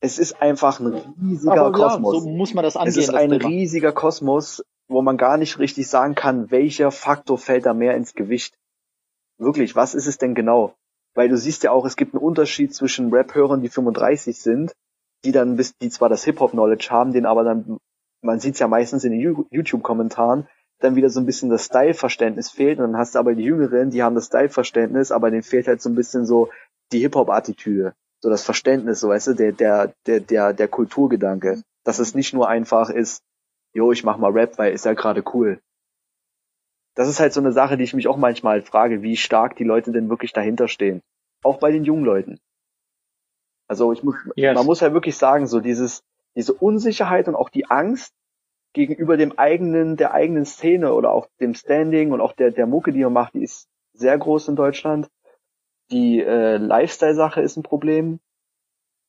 Es ist einfach ein riesiger Aber ja, Kosmos. so muss man das angehen. Es ist ein riesiger Kosmos, wo man gar nicht richtig sagen kann, welcher Faktor fällt da mehr ins Gewicht. Wirklich, was ist es denn genau? Weil du siehst ja auch, es gibt einen Unterschied zwischen Rap-Hörern, die 35 sind, die dann bis, die zwar das Hip-Hop-Knowledge haben, den aber dann, man sieht es ja meistens in den YouTube-Kommentaren, dann wieder so ein bisschen das Style-Verständnis fehlt und dann hast du aber die Jüngeren, die haben das Style-Verständnis, aber denen fehlt halt so ein bisschen so die Hip-Hop-Attitüde, so das Verständnis, so weißt du, der, der, der, der, der Kulturgedanke, dass es nicht nur einfach ist, jo, ich mach mal Rap, weil ist ja gerade cool. Das ist halt so eine Sache, die ich mich auch manchmal halt frage, wie stark die Leute denn wirklich dahinter stehen. Auch bei den jungen Leuten. Also ich muss, Yes. man muss ja wirklich sagen, so dieses, diese Unsicherheit und auch die Angst gegenüber dem eigenen, der eigenen Szene oder auch dem Standing und auch der, der Mucke, die man macht, die ist sehr groß in Deutschland. Die äh, Lifestyle-Sache ist ein Problem.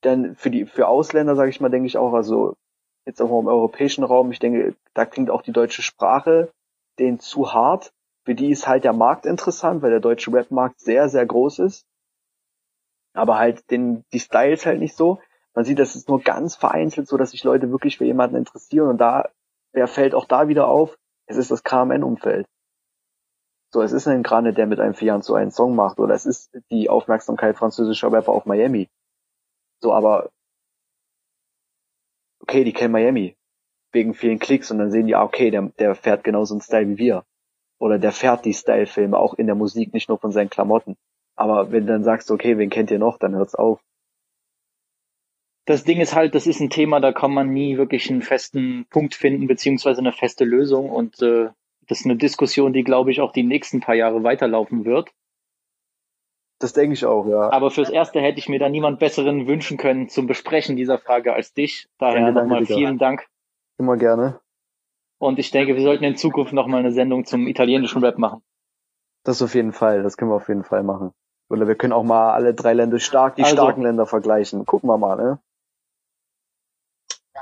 Denn für die, für Ausländer, sage ich mal, denke ich auch, also jetzt auch mal im europäischen Raum, ich denke, da klingt auch die deutsche Sprache denen zu hart. Für die ist halt der Markt interessant, weil der deutsche Rap-Markt sehr, sehr groß ist. Aber halt den, die Styles halt nicht so. Man sieht, das ist nur ganz vereinzelt so, dass sich Leute wirklich für jemanden interessieren und da, wer fällt auch da wieder auf? Es ist das KMN-Umfeld. So, es ist ein Grande, der mit einem vier Jahren so einen Song macht oder es ist die Aufmerksamkeit französischer Rapper auf Miami. So, aber okay, die kennen Miami wegen vielen Klicks und dann sehen die, ah, okay, der, der fährt genauso einen Style wie wir. Oder der fährt die Style-Filme auch in der Musik, nicht nur von seinen Klamotten. Aber wenn du dann sagst, okay, wen kennt ihr noch, dann hört's auf. Das Ding ist halt, das ist ein Thema, da kann man nie wirklich einen festen Punkt finden, beziehungsweise eine feste Lösung. Und äh, das ist eine Diskussion, die, glaube ich, auch die nächsten paar Jahre weiterlaufen wird. Das denke ich auch, ja. Aber fürs Erste hätte ich mir da niemand Besseren wünschen können zum Besprechen dieser Frage als dich. Daher danke, nochmal vielen Dank. Immer gerne. Und ich denke, wir sollten in Zukunft nochmal eine Sendung zum italienischen Rap machen. Das auf jeden Fall, das können wir auf jeden Fall machen. Oder wir können auch mal alle drei Länder stark, die Also- starken Länder vergleichen. Gucken wir mal, ne?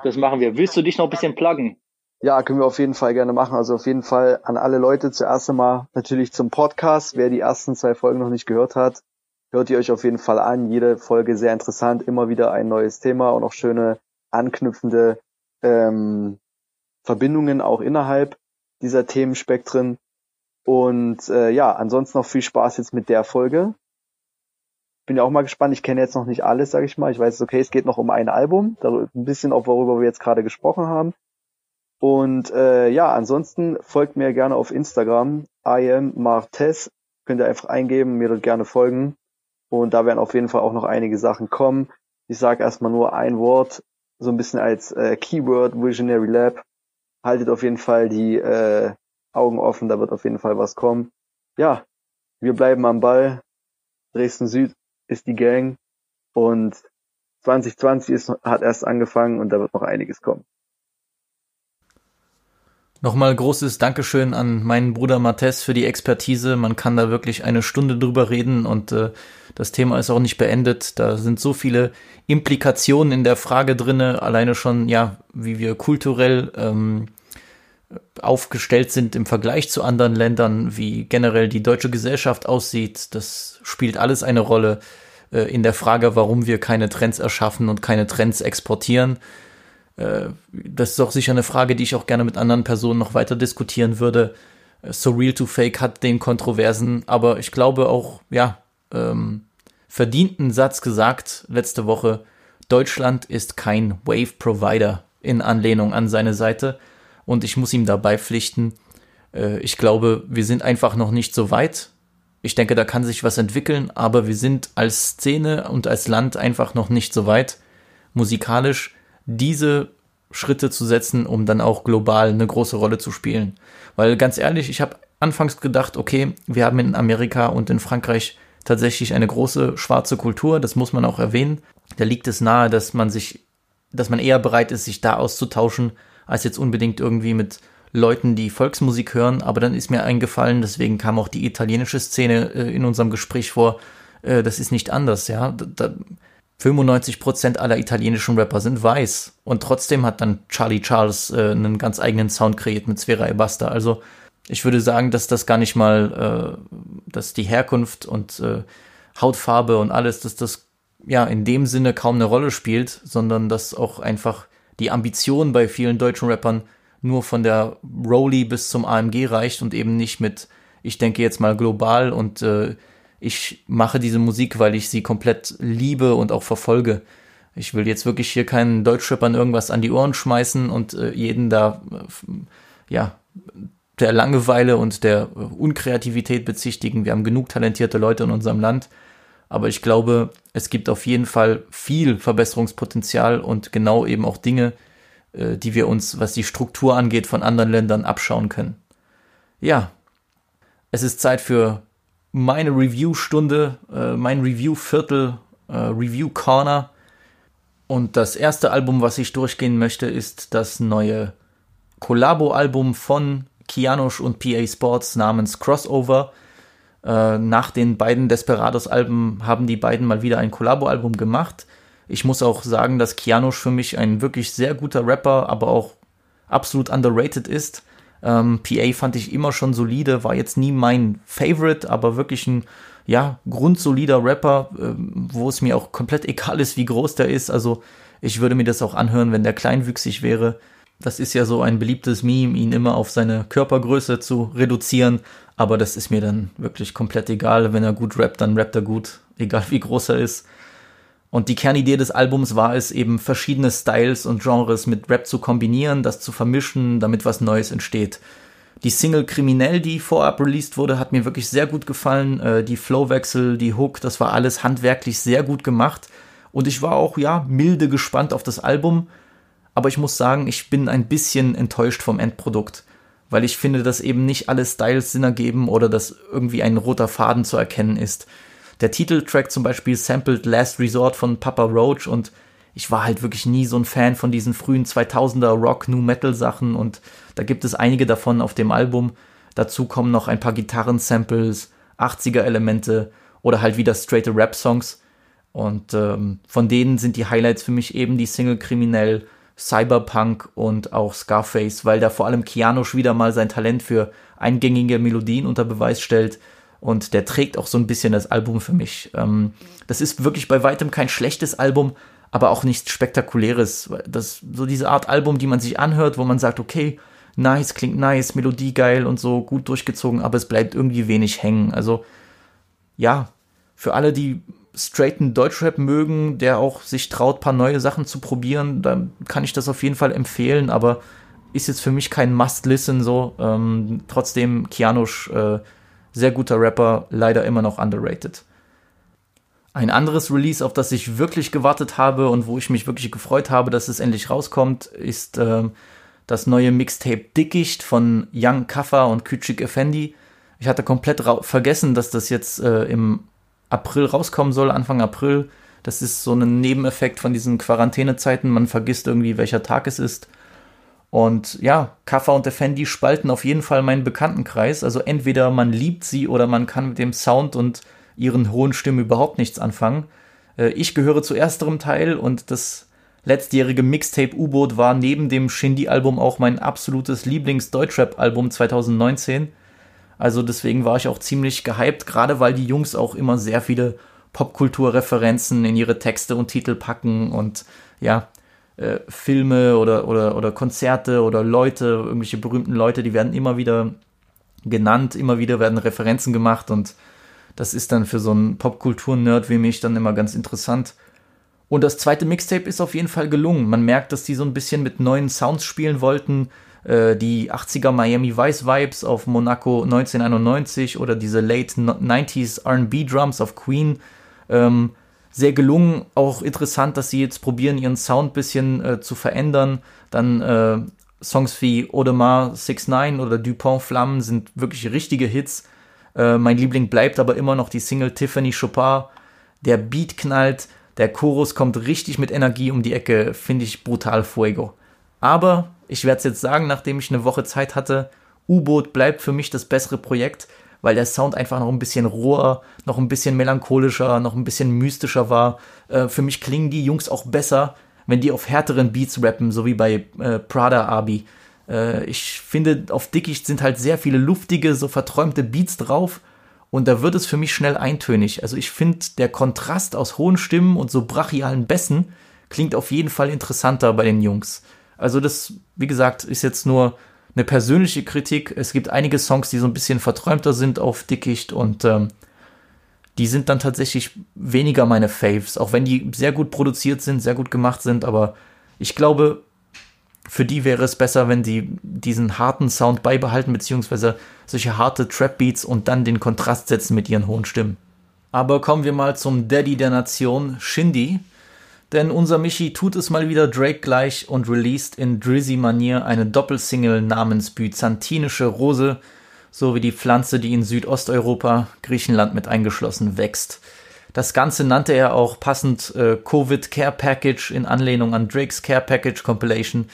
Das machen wir. Willst du dich noch ein bisschen pluggen? Ja, können wir auf jeden Fall gerne machen. Also auf jeden Fall an alle Leute zuerst einmal natürlich zum Podcast. Wer die ersten zwei Folgen noch nicht gehört hat, hört ihr euch auf jeden Fall an. Jede Folge sehr interessant, immer wieder ein neues Thema und auch schöne anknüpfende ähm, Verbindungen auch innerhalb dieser Themenspektren. Und äh, ja, ansonsten noch viel Spaß jetzt mit der Folge. Bin ja auch mal gespannt. Ich kenne jetzt noch nicht alles, sage ich mal. Ich weiß, okay, es geht noch um ein Album, darüber- ein bisschen auch worüber wir jetzt gerade gesprochen haben. Und äh, ja, ansonsten folgt mir gerne auf Instagram, I am Martes. Könnt ihr einfach eingeben, mir dort gerne folgen. Und da werden auf jeden Fall auch noch einige Sachen kommen. Ich sage erstmal nur ein Wort, so ein bisschen als äh, Keyword Visionary Lab. Haltet auf jeden Fall die äh, Augen offen, da wird auf jeden Fall was kommen. Ja, wir bleiben am Ball. Dresden Süd ist die Gang und 2020 ist, hat erst angefangen und da wird noch einiges kommen. Nochmal großes Dankeschön an meinen Bruder Mattes für die Expertise. Man kann da wirklich eine Stunde drüber reden und äh, das Thema ist auch nicht beendet. Da sind so viele Implikationen in der Frage drinne, alleine schon, ja, wie wir kulturell ähm, aufgestellt sind im Vergleich zu anderen Ländern, wie generell die deutsche Gesellschaft aussieht. Das spielt alles eine Rolle äh, in der Frage, warum wir keine Trends erschaffen und keine Trends exportieren. Äh, das ist auch sicher eine Frage, die ich auch gerne mit anderen Personen noch weiter diskutieren würde. Äh, so Real to Fake hat den Kontroversen, aber ich glaube auch, ja, ähm, verdienten Satz gesagt letzte Woche. Deutschland ist kein Wave Provider in Anlehnung an seine Seite und ich muss ihm dabei pflichten. Äh, ich glaube, wir sind einfach noch nicht so weit. Ich denke, da kann sich was entwickeln, aber wir sind als Szene und als Land einfach noch nicht so weit, musikalisch diese Schritte zu setzen, um dann auch global eine große Rolle zu spielen. Weil ganz ehrlich, ich habe anfangs gedacht, okay, wir haben in Amerika und in Frankreich tatsächlich eine große schwarze Kultur, das muss man auch erwähnen. Da liegt es nahe, dass man sich, dass man eher bereit ist, sich da auszutauschen, als jetzt unbedingt irgendwie mit Leuten, die Volksmusik hören. Aber dann ist mir eingefallen, deswegen kam auch die italienische Szene äh, in unserem Gespräch vor. Äh, das ist nicht anders, ja. Da, 95% aller italienischen Rapper sind weiß. Und trotzdem hat dann Charlie Charles äh, einen ganz eigenen Sound kreiert mit Sfera Ebasta. Also ich würde sagen, dass das gar nicht mal, äh, dass die Herkunft und äh, Hautfarbe und alles, dass das ja in dem Sinne kaum eine Rolle spielt, sondern dass auch einfach die Ambition bei vielen deutschen Rappern nur von der Rolli bis zum AMG reicht und eben nicht mit, ich denke jetzt mal global und äh, ich mache diese Musik, weil ich sie komplett liebe und auch verfolge. Ich will jetzt wirklich hier keinen Deutschrappern irgendwas an die Ohren schmeißen und äh, jeden da, äh, ja, der Langeweile und der Unkreativität bezichtigen. Wir haben genug talentierte Leute in unserem Land. Aber ich glaube, es gibt auf jeden Fall viel Verbesserungspotenzial und genau eben auch Dinge, äh, die wir uns, was die Struktur angeht, von anderen Ländern abschauen können. Ja, es ist Zeit für meine Review-Stunde, äh, mein Review-Viertel, äh, Review-Corner. Und das erste Album, was ich durchgehen möchte, ist das neue Collabo-Album von Kianosch und PA Sports namens Crossover. Äh, nach den beiden Desperados-Alben haben die beiden mal wieder ein Collabo-Album gemacht. Ich muss auch sagen, dass Kianosch für mich ein wirklich sehr guter Rapper, aber auch absolut underrated ist. Ähm, PA fand ich immer schon solide, war jetzt nie mein Favorite, aber wirklich ein ja, grundsolider Rapper, ähm, wo es mir auch komplett <laughs> egal ist, wie groß der ist. Also ich würde mir das auch anhören, wenn der kleinwüchsig wäre. Das ist ja so ein beliebtes Meme, ihn immer auf seine Körpergröße zu reduzieren. Aber das ist mir dann wirklich komplett egal. Wenn er gut rappt, dann rappt er gut, egal wie groß er ist. Und die Kernidee des Albums war es eben, verschiedene Styles und Genres mit Rap zu kombinieren, das zu vermischen, damit was Neues entsteht. Die Single Kriminell, die vorab released wurde, hat mir wirklich sehr gut gefallen. Äh, die Flowwechsel, die Hook, das war alles handwerklich sehr gut gemacht. Und ich war auch, ja, milde gespannt auf das Album. Aber ich muss sagen, ich bin ein bisschen enttäuscht vom Endprodukt. Weil ich finde, dass eben nicht alle Styles Sinn ergeben oder dass irgendwie ein roter Faden zu erkennen ist. Der Titeltrack zum Beispiel sampled Last Resort von Papa Roach und ich war halt wirklich nie so ein Fan von diesen frühen 2000er Rock, New Metal Sachen und da gibt es einige davon auf dem Album. Dazu kommen noch ein paar Gitarren-Samples, 80er Elemente oder halt wieder straight Rap Songs. Und ähm, von denen sind die Highlights für mich eben die Single Kriminell, Cyberpunk und auch Scarface, weil da vor allem Keanu wieder mal sein Talent für eingängige Melodien unter Beweis stellt und der trägt auch so ein bisschen das Album für mich. Ähm, das ist wirklich bei weitem kein schlechtes Album, aber auch nichts Spektakuläres. Das so diese Art Album, die man sich anhört, wo man sagt, okay, nice, klingt nice, Melodie geil und so gut durchgezogen, aber es bleibt irgendwie wenig hängen. Also ja, für alle, die straighten Deutschrap mögen, der auch sich traut, paar neue Sachen zu probieren, dann kann ich das auf jeden Fall empfehlen, aber ist jetzt für mich kein Must-Listen so. Ähm, trotzdem Kianush, äh, sehr guter Rapper, leider immer noch underrated. Ein anderes Release, auf das ich wirklich gewartet habe und wo ich mich wirklich gefreut habe, dass es endlich rauskommt, ist äh, das neue Mixtape Dickicht von Young Kaffa und Küçük Effendi. Ich hatte komplett vergessen, dass das jetzt äh, im April rauskommen soll, Anfang April. Das ist so ein Nebeneffekt von diesen Quarantänezeiten. Man vergisst irgendwie, welcher Tag es ist. Und ja, Kaffa und Effendi spalten auf jeden Fall meinen Bekanntenkreis. Also entweder man liebt sie oder man kann mit dem Sound und ihren hohen Stimmen überhaupt nichts anfangen. Äh, ich gehöre zu ersterem Teil und das letztjährige Mixtape U-Boot war neben dem Shindy-Album auch mein absolutes Lieblings-Deutschrap-Album 2019. Also deswegen war ich auch ziemlich gehypt, gerade weil die Jungs auch immer sehr viele Popkulturreferenzen in ihre Texte und Titel packen und ja, äh, Filme oder, oder, oder Konzerte oder Leute, irgendwelche berühmten Leute, die werden immer wieder genannt, immer wieder werden Referenzen gemacht und das ist dann für so einen Popkultur-Nerd wie mich dann immer ganz interessant. Und das zweite Mixtape ist auf jeden Fall gelungen. Man merkt, dass die so ein bisschen mit neuen Sounds spielen wollten. Äh, die 80er Miami Vice Vibes auf Monaco 1991 oder diese Late 90s RB Drums auf Queen. Ähm, sehr gelungen. Auch interessant, dass sie jetzt probieren, ihren Sound ein bisschen äh, zu verändern. Dann äh, Songs wie Audemars 69 oder Dupont Flammen sind wirklich richtige Hits. Äh, mein Liebling bleibt aber immer noch die Single Tiffany Chopin. Der Beat knallt, der Chorus kommt richtig mit Energie um die Ecke, finde ich brutal fuego. Aber ich werde es jetzt sagen, nachdem ich eine Woche Zeit hatte, U-Boot bleibt für mich das bessere Projekt weil der Sound einfach noch ein bisschen roher, noch ein bisschen melancholischer, noch ein bisschen mystischer war. Äh, für mich klingen die Jungs auch besser, wenn die auf härteren Beats rappen, so wie bei äh, Prada Abi. Äh, ich finde, auf Dickicht sind halt sehr viele luftige, so verträumte Beats drauf und da wird es für mich schnell eintönig. Also ich finde, der Kontrast aus hohen Stimmen und so brachialen Bässen klingt auf jeden Fall interessanter bei den Jungs. Also das, wie gesagt, ist jetzt nur eine persönliche Kritik. Es gibt einige Songs, die so ein bisschen verträumter sind auf Dickicht und ähm, die sind dann tatsächlich weniger meine Faves, auch wenn die sehr gut produziert sind, sehr gut gemacht sind, aber ich glaube, für die wäre es besser, wenn die diesen harten Sound beibehalten, beziehungsweise solche harte Trap-Beats und dann den Kontrast setzen mit ihren hohen Stimmen. Aber kommen wir mal zum Daddy der Nation, Shindy. Denn unser Michi tut es mal wieder Drake gleich und released in Drizzy-Manier eine Doppelsingle namens Byzantinische Rose, sowie die Pflanze, die in Südosteuropa, Griechenland mit eingeschlossen, wächst. Das Ganze nannte er auch passend äh, Covid Care Package in Anlehnung an Drakes Care Package Compilation.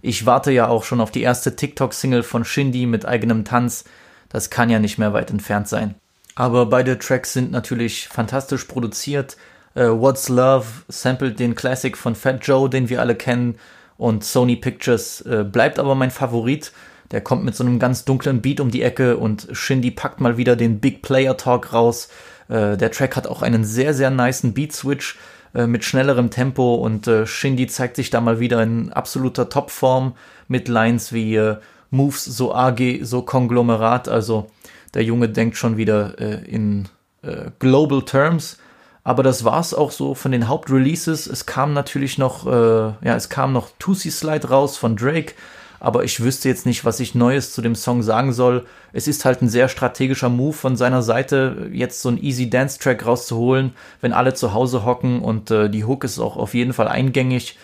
Ich warte ja auch schon auf die erste TikTok-Single von Shindy mit eigenem Tanz. Das kann ja nicht mehr weit entfernt sein. Aber beide Tracks sind natürlich fantastisch produziert, äh, What's Love samplet den Classic von Fat Joe, den wir alle kennen. Und Sony Pictures äh, bleibt aber mein Favorit. Der kommt mit so einem ganz dunklen Beat um die Ecke und Shindy packt mal wieder den Big Player Talk raus. Äh, der Track hat auch einen sehr, sehr niceen Beat Switch äh, mit schnellerem Tempo und äh, Shindy zeigt sich da mal wieder in absoluter Topform mit Lines wie äh, Moves so AG, so Konglomerat. Also der Junge denkt schon wieder äh, in äh, Global Terms. Aber das war's auch so von den Hauptreleases. Es kam natürlich noch, äh, ja, es kam noch Tusi Slide raus von Drake, aber ich wüsste jetzt nicht, was ich Neues zu dem Song sagen soll. Es ist halt ein sehr strategischer Move von seiner Seite, jetzt so einen Easy Dance Track rauszuholen, wenn alle zu Hause hocken und äh, die Hook ist auch auf jeden Fall eingängig.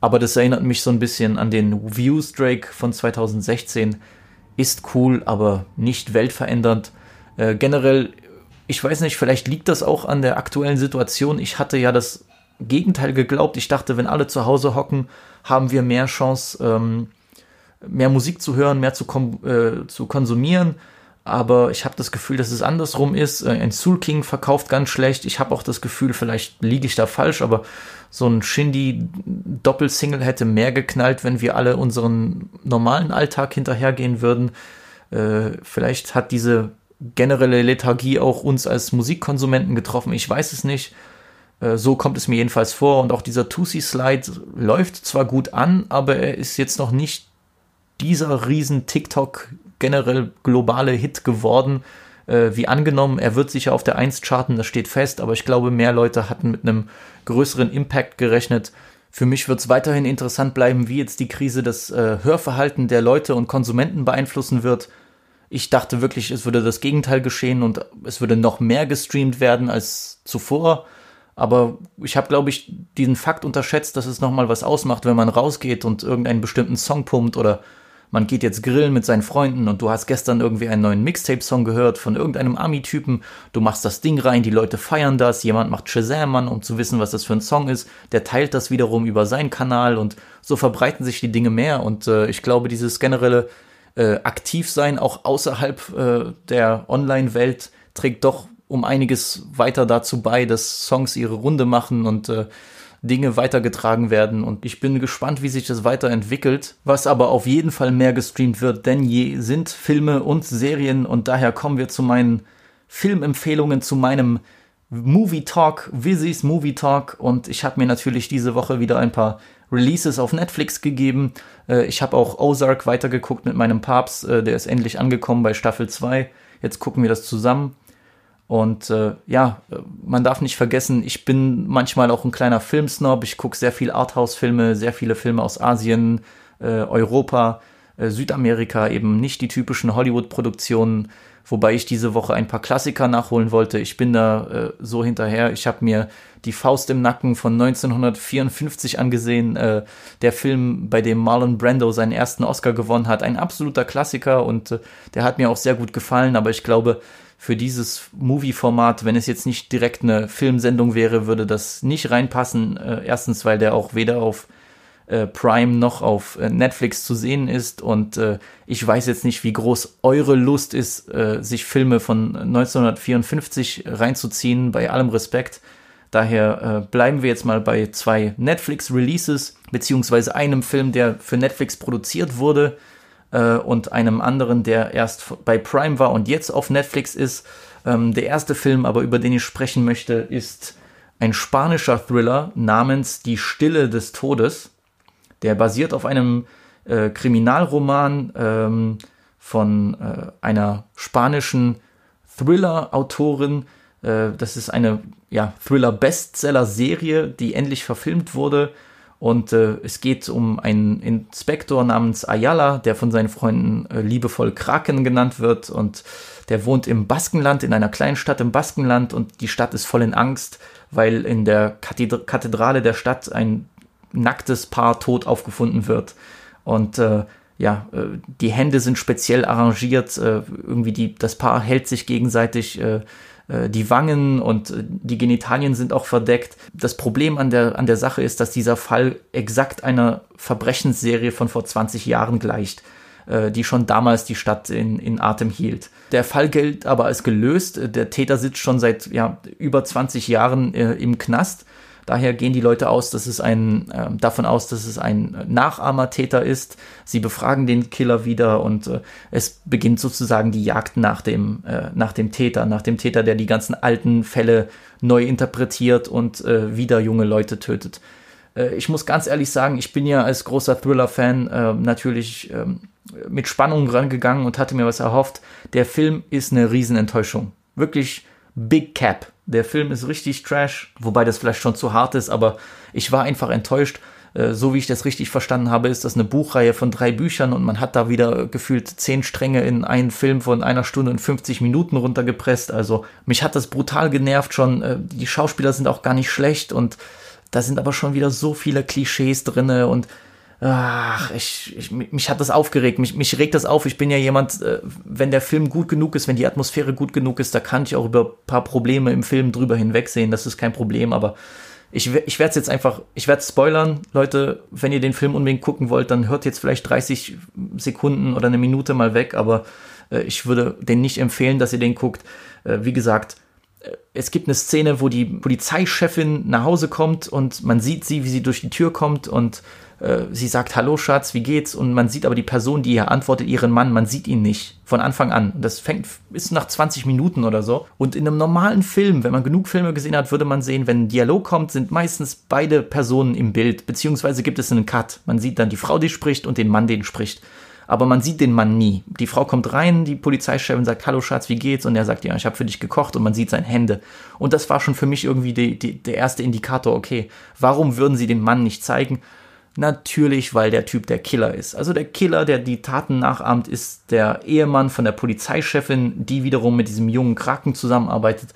Aber das erinnert mich so ein bisschen an den Views Drake von 2016. Ist cool, aber nicht weltverändernd. Äh, generell ich weiß nicht, vielleicht liegt das auch an der aktuellen Situation. Ich hatte ja das Gegenteil geglaubt. Ich dachte, wenn alle zu Hause hocken, haben wir mehr Chance, ähm, mehr Musik zu hören, mehr zu, äh, zu konsumieren. Aber ich habe das Gefühl, dass es andersrum ist. Äh, ein Soul King verkauft ganz schlecht. Ich habe auch das Gefühl, vielleicht liege ich da falsch, aber so ein Shindy-Doppelsingle hätte mehr geknallt, wenn wir alle unseren normalen Alltag hinterhergehen würden. Äh, vielleicht hat diese generelle Lethargie auch uns als Musikkonsumenten getroffen. Ich weiß es nicht. Äh, so kommt es mir jedenfalls vor. Und auch dieser Tusi-Slide läuft zwar gut an, aber er ist jetzt noch nicht dieser riesen TikTok generell globale Hit geworden, äh, wie angenommen. Er wird sicher auf der 1 charten, das steht fest, aber ich glaube, mehr Leute hatten mit einem größeren Impact gerechnet. Für mich wird es weiterhin interessant bleiben, wie jetzt die Krise das äh, Hörverhalten der Leute und Konsumenten beeinflussen wird. Ich dachte wirklich, es würde das Gegenteil geschehen und es würde noch mehr gestreamt werden als zuvor. Aber ich habe, glaube ich, diesen Fakt unterschätzt, dass es nochmal was ausmacht, wenn man rausgeht und irgendeinen bestimmten Song pumpt oder man geht jetzt grillen mit seinen Freunden und du hast gestern irgendwie einen neuen Mixtape-Song gehört von irgendeinem Ami-Typen, du machst das Ding rein, die Leute feiern das, jemand macht Shazam an, um zu wissen, was das für ein Song ist, der teilt das wiederum über seinen Kanal und so verbreiten sich die Dinge mehr. Und äh, ich glaube, dieses generelle äh, Aktivsein auch außerhalb äh, der Online-Welt trägt doch um einiges weiter dazu bei, dass Songs ihre Runde machen und äh, Dinge weitergetragen werden. Und ich bin gespannt, wie sich das weiterentwickelt. Was aber auf jeden Fall mehr gestreamt wird denn je sind Filme und Serien. Und daher kommen wir zu meinen Filmempfehlungen, zu meinem Movie Talk, Wizzy's Movie Talk. Und ich habe mir natürlich diese Woche wieder ein paar Releases auf Netflix gegeben. Äh, ich habe auch Ozark weitergeguckt mit meinem Papst. Äh, der ist endlich angekommen bei Staffel 2. Jetzt gucken wir das zusammen. Und äh, ja, man darf nicht vergessen, ich bin manchmal auch ein kleiner Filmsnob. Ich gucke sehr viel Arthouse-Filme, sehr viele Filme aus Asien, äh, Europa, äh, Südamerika, eben nicht die typischen Hollywood-Produktionen, wobei ich diese Woche ein paar Klassiker nachholen wollte. Ich bin da äh, so hinterher. Ich habe mir die Faust im Nacken von 1954 angesehen, äh, der Film, bei dem Marlon Brando seinen ersten Oscar gewonnen hat. Ein absoluter Klassiker und äh, der hat mir auch sehr gut gefallen, aber ich glaube, für dieses Movie-Format, wenn es jetzt nicht direkt eine Filmsendung wäre, würde das nicht reinpassen. Äh, erstens, weil der auch weder auf äh, Prime noch auf äh, Netflix zu sehen ist und äh, ich weiß jetzt nicht, wie groß eure Lust ist, äh, sich Filme von 1954 reinzuziehen, bei allem Respekt. Daher äh, bleiben wir jetzt mal bei zwei Netflix-Releases, beziehungsweise einem Film, der für Netflix produziert wurde äh, und einem anderen, der erst bei Prime war und jetzt auf Netflix ist. Ähm, der erste Film, aber über den ich sprechen möchte, ist ein spanischer Thriller namens Die Stille des Todes. Der basiert auf einem äh, Kriminalroman ähm, von äh, einer spanischen Thriller-Autorin. Äh, das ist eine ja, Thriller-Bestseller-Serie, die endlich verfilmt wurde und äh, es geht um einen Inspektor namens Ayala, der von seinen Freunden äh, liebevoll Kraken genannt wird. Und der wohnt im Baskenland, in einer kleinen Stadt im Baskenland. Und die Stadt ist voll in Angst, weil in der Kathedrale der Stadt ein nacktes Paar tot aufgefunden wird. Und äh, ja, äh, die Hände sind speziell arrangiert. Äh, irgendwie die, das Paar hält sich gegenseitig äh, die Wangen und die Genitalien sind auch verdeckt. Das Problem an der, an der Sache ist, dass dieser Fall exakt einer Verbrechensserie von vor 20 Jahren gleicht, die schon damals die Stadt in, in Atem hielt. Der Fall gilt aber als gelöst. Der Täter sitzt schon seit ja, über 20 Jahren äh, im Knast Daher gehen die Leute aus, dass es ein, äh, davon aus, dass es ein Nachahmertäter ist. Sie befragen den Killer wieder und äh, es beginnt sozusagen die Jagd nach dem, äh, nach dem Täter, nach dem Täter, der die ganzen alten Fälle neu interpretiert und äh, wieder junge Leute tötet. Äh, ich muss ganz ehrlich sagen, ich bin ja als großer Thriller-Fan äh, natürlich ähm, mit Spannung rangegangen und hatte mir was erhofft. Der Film ist eine Riesenenttäuschung. Wirklich Big Cap. Der Film ist richtig trash, wobei das vielleicht schon zu hart ist, aber ich war einfach enttäuscht. Äh, so wie ich das richtig verstanden habe, ist das eine Buchreihe von drei Büchern und man hat da wieder gefühlt zehn Stränge in einen Film von einer Stunde und 50 Minuten runtergepresst. Also mich hat das brutal genervt schon. Äh, die Schauspieler sind auch gar nicht schlecht und da sind aber schon wieder so viele Klischees drinne und ach, ich, ich, mich hat das aufgeregt, mich, mich regt das auf. Ich bin ja jemand, äh, wenn der Film gut genug ist, wenn die Atmosphäre gut genug ist, da kann ich auch über paar Probleme im Film drüber hinwegsehen. Das ist kein Problem, aber ich, ich werde es jetzt einfach, ich werde spoilern. Leute, wenn ihr den Film unbedingt gucken wollt, dann hört jetzt vielleicht 30 Sekunden oder eine Minute mal weg, aber äh, ich würde den nicht empfehlen, dass ihr den guckt. Äh, wie gesagt, es gibt eine Szene, wo die Polizeichefin nach Hause kommt und man sieht sie, wie sie durch die Tür kommt und äh, sie sagt, hallo Schatz, wie geht's? Und man sieht aber die Person, die hier antwortet, ihren Mann, man sieht ihn nicht von Anfang an. Das fängt bis nach 20 Minuten oder so. Und in einem normalen Film, wenn man genug Filme gesehen hat, würde man sehen, wenn ein Dialog kommt, sind meistens beide Personen im Bild, beziehungsweise gibt es einen Cut. Man sieht dann die Frau, die spricht und den Mann, den spricht. aber man sieht den Mann nie. Die Frau kommt rein, die Polizeichefin sagt, hallo Schatz, wie geht's? Und er sagt, ja, ich habe für dich gekocht und man sieht seine Hände. Und das war schon für mich irgendwie die, die, der erste Indikator, okay, warum würden sie den Mann nicht zeigen? Natürlich, weil der Typ der Killer ist. Also der Killer, der die Taten nachahmt, ist der Ehemann von der Polizeichefin, die wiederum mit diesem jungen Kraken zusammenarbeitet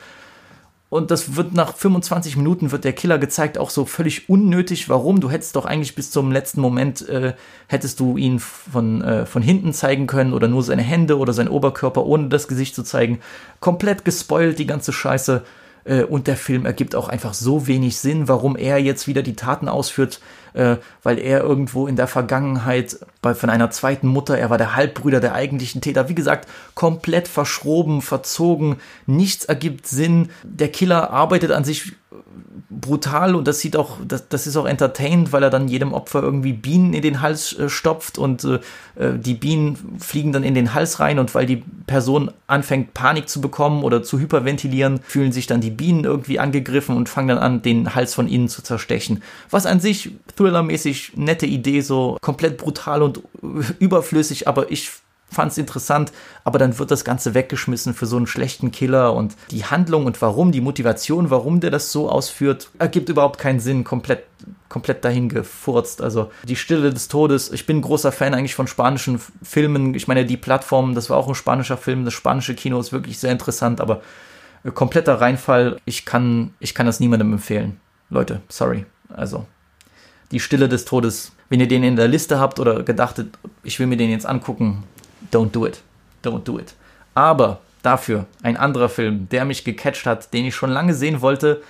und das wird nach 25 Minuten wird der Killer gezeigt, auch so völlig unnötig. Warum? Du hättest doch eigentlich bis zum letzten Moment, äh, hättest du ihn von, äh, von hinten zeigen können oder nur seine Hände oder sein Oberkörper, ohne das Gesicht zu zeigen. Komplett gespoilt, die ganze Scheiße. Äh, und der Film ergibt auch einfach so wenig Sinn, warum er jetzt wieder die Taten ausführt, äh, weil er irgendwo in der Vergangenheit bei, von einer zweiten Mutter, er war der Halbbruder der eigentlichen Täter, wie gesagt, komplett verschroben, verzogen, nichts ergibt Sinn. Der Killer arbeitet an sich brutal und das sieht auch, das, das ist auch entertained, weil er dann jedem Opfer irgendwie Bienen in den Hals äh, stopft und äh, äh, die Bienen fliegen dann in den Hals rein und weil die Person anfängt Panik zu bekommen oder zu hyperventilieren, fühlen sich dann die Bienen irgendwie angegriffen und fangen dann an, den Hals von innen zu zerstechen. Was an sich thrillermäßig nette Idee, so komplett brutal und überflüssig, aber ich fand es interessant, aber dann wird das Ganze weggeschmissen für so einen schlechten Killer und die Handlung und warum, die Motivation, warum der das so ausführt, ergibt überhaupt keinen Sinn, komplett, komplett dahin gefurzt. Also die Stille des Todes, ich bin großer Fan eigentlich von spanischen Filmen. Ich meine, die Plattform, das war auch ein spanischer Film, das spanische Kino ist wirklich sehr interessant, aber äh, kompletter Reinfall, ich kann, ich kann das niemandem empfehlen. Leute, sorry. Also, die Stille des Todes, wenn ihr den in der Liste habt oder gedachtet, ich will mir den jetzt angucken, don't do it. Don't do it. Aber dafür ein anderer Film, der mich gecatcht hat, den ich schon lange sehen wollte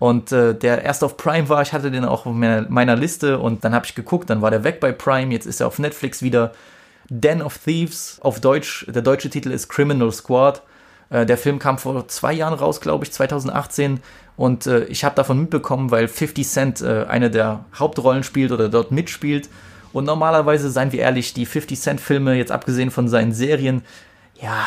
und äh, der erst auf Prime war. Ich hatte den auch auf meiner, meiner Liste und dann habe ich geguckt, dann war der weg bei Prime, jetzt ist er auf Netflix wieder. Den of Thieves auf Deutsch, der deutsche Titel ist Criminal Squad. Äh, der Film kam vor zwei Jahren raus, glaube ich, 2018. Und äh, ich habe davon mitbekommen, weil 50 Cent äh, eine der Hauptrollen spielt oder dort mitspielt. Und normalerweise, seien wir ehrlich, die 50 Cent Filme, jetzt abgesehen von seinen Serien, ja,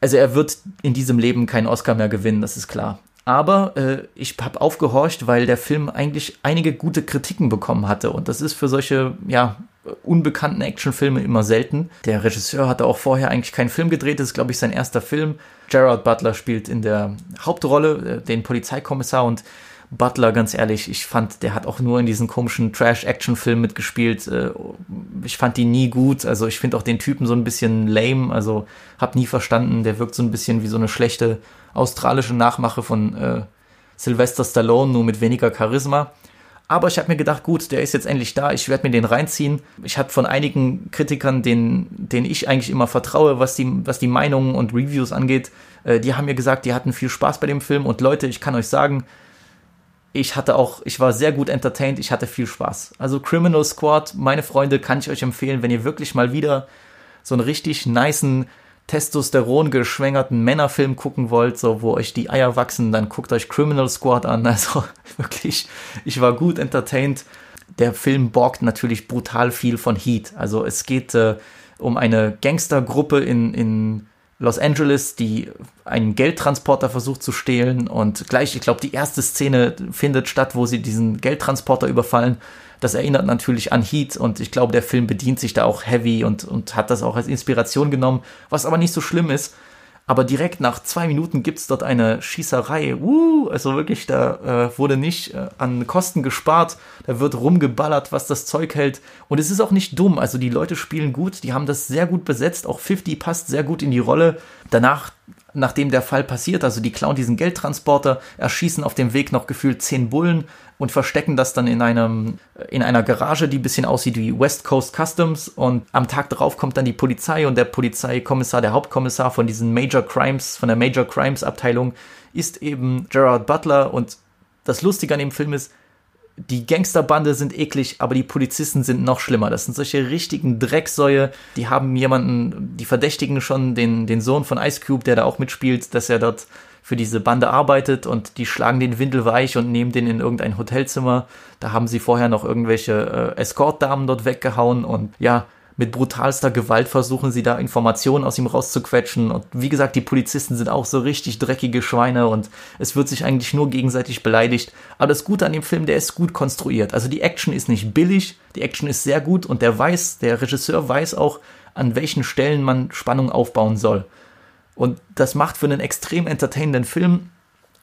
also er wird in diesem Leben keinen Oscar mehr gewinnen, das ist klar. Aber äh, ich habe aufgehorcht, weil der Film eigentlich einige gute Kritiken bekommen hatte. Und das ist für solche, ja, unbekannten Actionfilme immer selten. Der Regisseur hatte auch vorher eigentlich keinen Film gedreht, das ist, glaube ich, sein erster Film. Gerard Butler spielt in der Hauptrolle äh, den Polizeikommissar und Butler, ganz ehrlich, ich fand, der hat auch nur in diesen komischen Trash-Action-Filmen mitgespielt. Äh, ich fand die nie gut. Also ich finde auch den Typen so ein bisschen lame. Also hab nie verstanden. Der wirkt so ein bisschen wie so eine schlechte australische Nachmache von äh, Sylvester Stallone, nur mit weniger Charisma. Aber ich habe mir gedacht, gut, der ist jetzt endlich da, ich werde mir den reinziehen. Ich habe von einigen Kritikern, denen, denen ich eigentlich immer vertraue, was die, was die Meinungen und Reviews angeht, äh, die haben mir gesagt, die hatten viel Spaß bei dem Film. Und Leute, ich kann euch sagen, ich hatte auch, ich war sehr gut entertained, ich hatte viel Spaß. Also Criminal Squad, meine Freunde, kann ich euch empfehlen, wenn ihr wirklich mal wieder so einen richtig niceen, Testosteron geschwängerten Männerfilm gucken wollt, so wo euch die Eier wachsen, dann guckt euch Criminal Squad an. <laughs> Also wirklich, ich war gut entertained. Der Film borgt natürlich brutal viel von Heat. Also es geht äh, um eine Gangstergruppe in, in Los Angeles, die einen Geldtransporter versucht zu stehlen und gleich, ich glaube, die erste Szene findet statt, wo sie diesen Geldtransporter überfallen. Das erinnert natürlich an Heat und ich glaube, der Film bedient sich da auch heavy und, und hat das auch als Inspiration genommen, was aber nicht so schlimm ist, aber direkt nach zwei Minuten gibt's dort eine Schießerei. Uh, also wirklich, da äh, wurde nicht äh, an Kosten gespart. Da wird rumgeballert, was das Zeug hält. Und es ist auch nicht dumm. Also die Leute spielen gut, die haben das sehr gut besetzt. Auch 50 passt sehr gut in die Rolle. Danach nachdem der Fall passiert, also die klauen diesen Geldtransporter, erschießen auf dem Weg noch gefühlt zehn Bullen und verstecken das dann in einem in einer Garage, die ein bisschen aussieht wie West Coast Customs. Und am Tag darauf kommt dann die Polizei und der Polizeikommissar, der Hauptkommissar von diesen Major Crimes, von der Major Crimes Abteilung ist eben Gerard Butler. Und das Lustige an dem Film ist, die Gangsterbande sind eklig, aber die Polizisten sind noch schlimmer. Das sind solche richtigen Drecksäue. Die haben jemanden, die verdächtigen schon den, den Sohn von Ice Cube, der da auch mitspielt, dass er dort für diese Bande arbeitet und die schlagen den Windel weich und nehmen den in irgendein Hotelzimmer. Da haben sie vorher noch irgendwelche äh, Escort-Damen dort weggehauen und ja, mit brutalster Gewalt versuchen sie da Informationen aus ihm rauszuquetschen. Und wie gesagt, die Polizisten sind auch so richtig dreckige Schweine und es wird sich eigentlich nur gegenseitig beleidigt. Aber das Gute an dem Film, der ist gut konstruiert. Also die Action ist nicht billig, die Action ist sehr gut und der weiß, der Regisseur weiß auch, an welchen Stellen man Spannung aufbauen soll. Und das macht für einen extrem entertainenden Film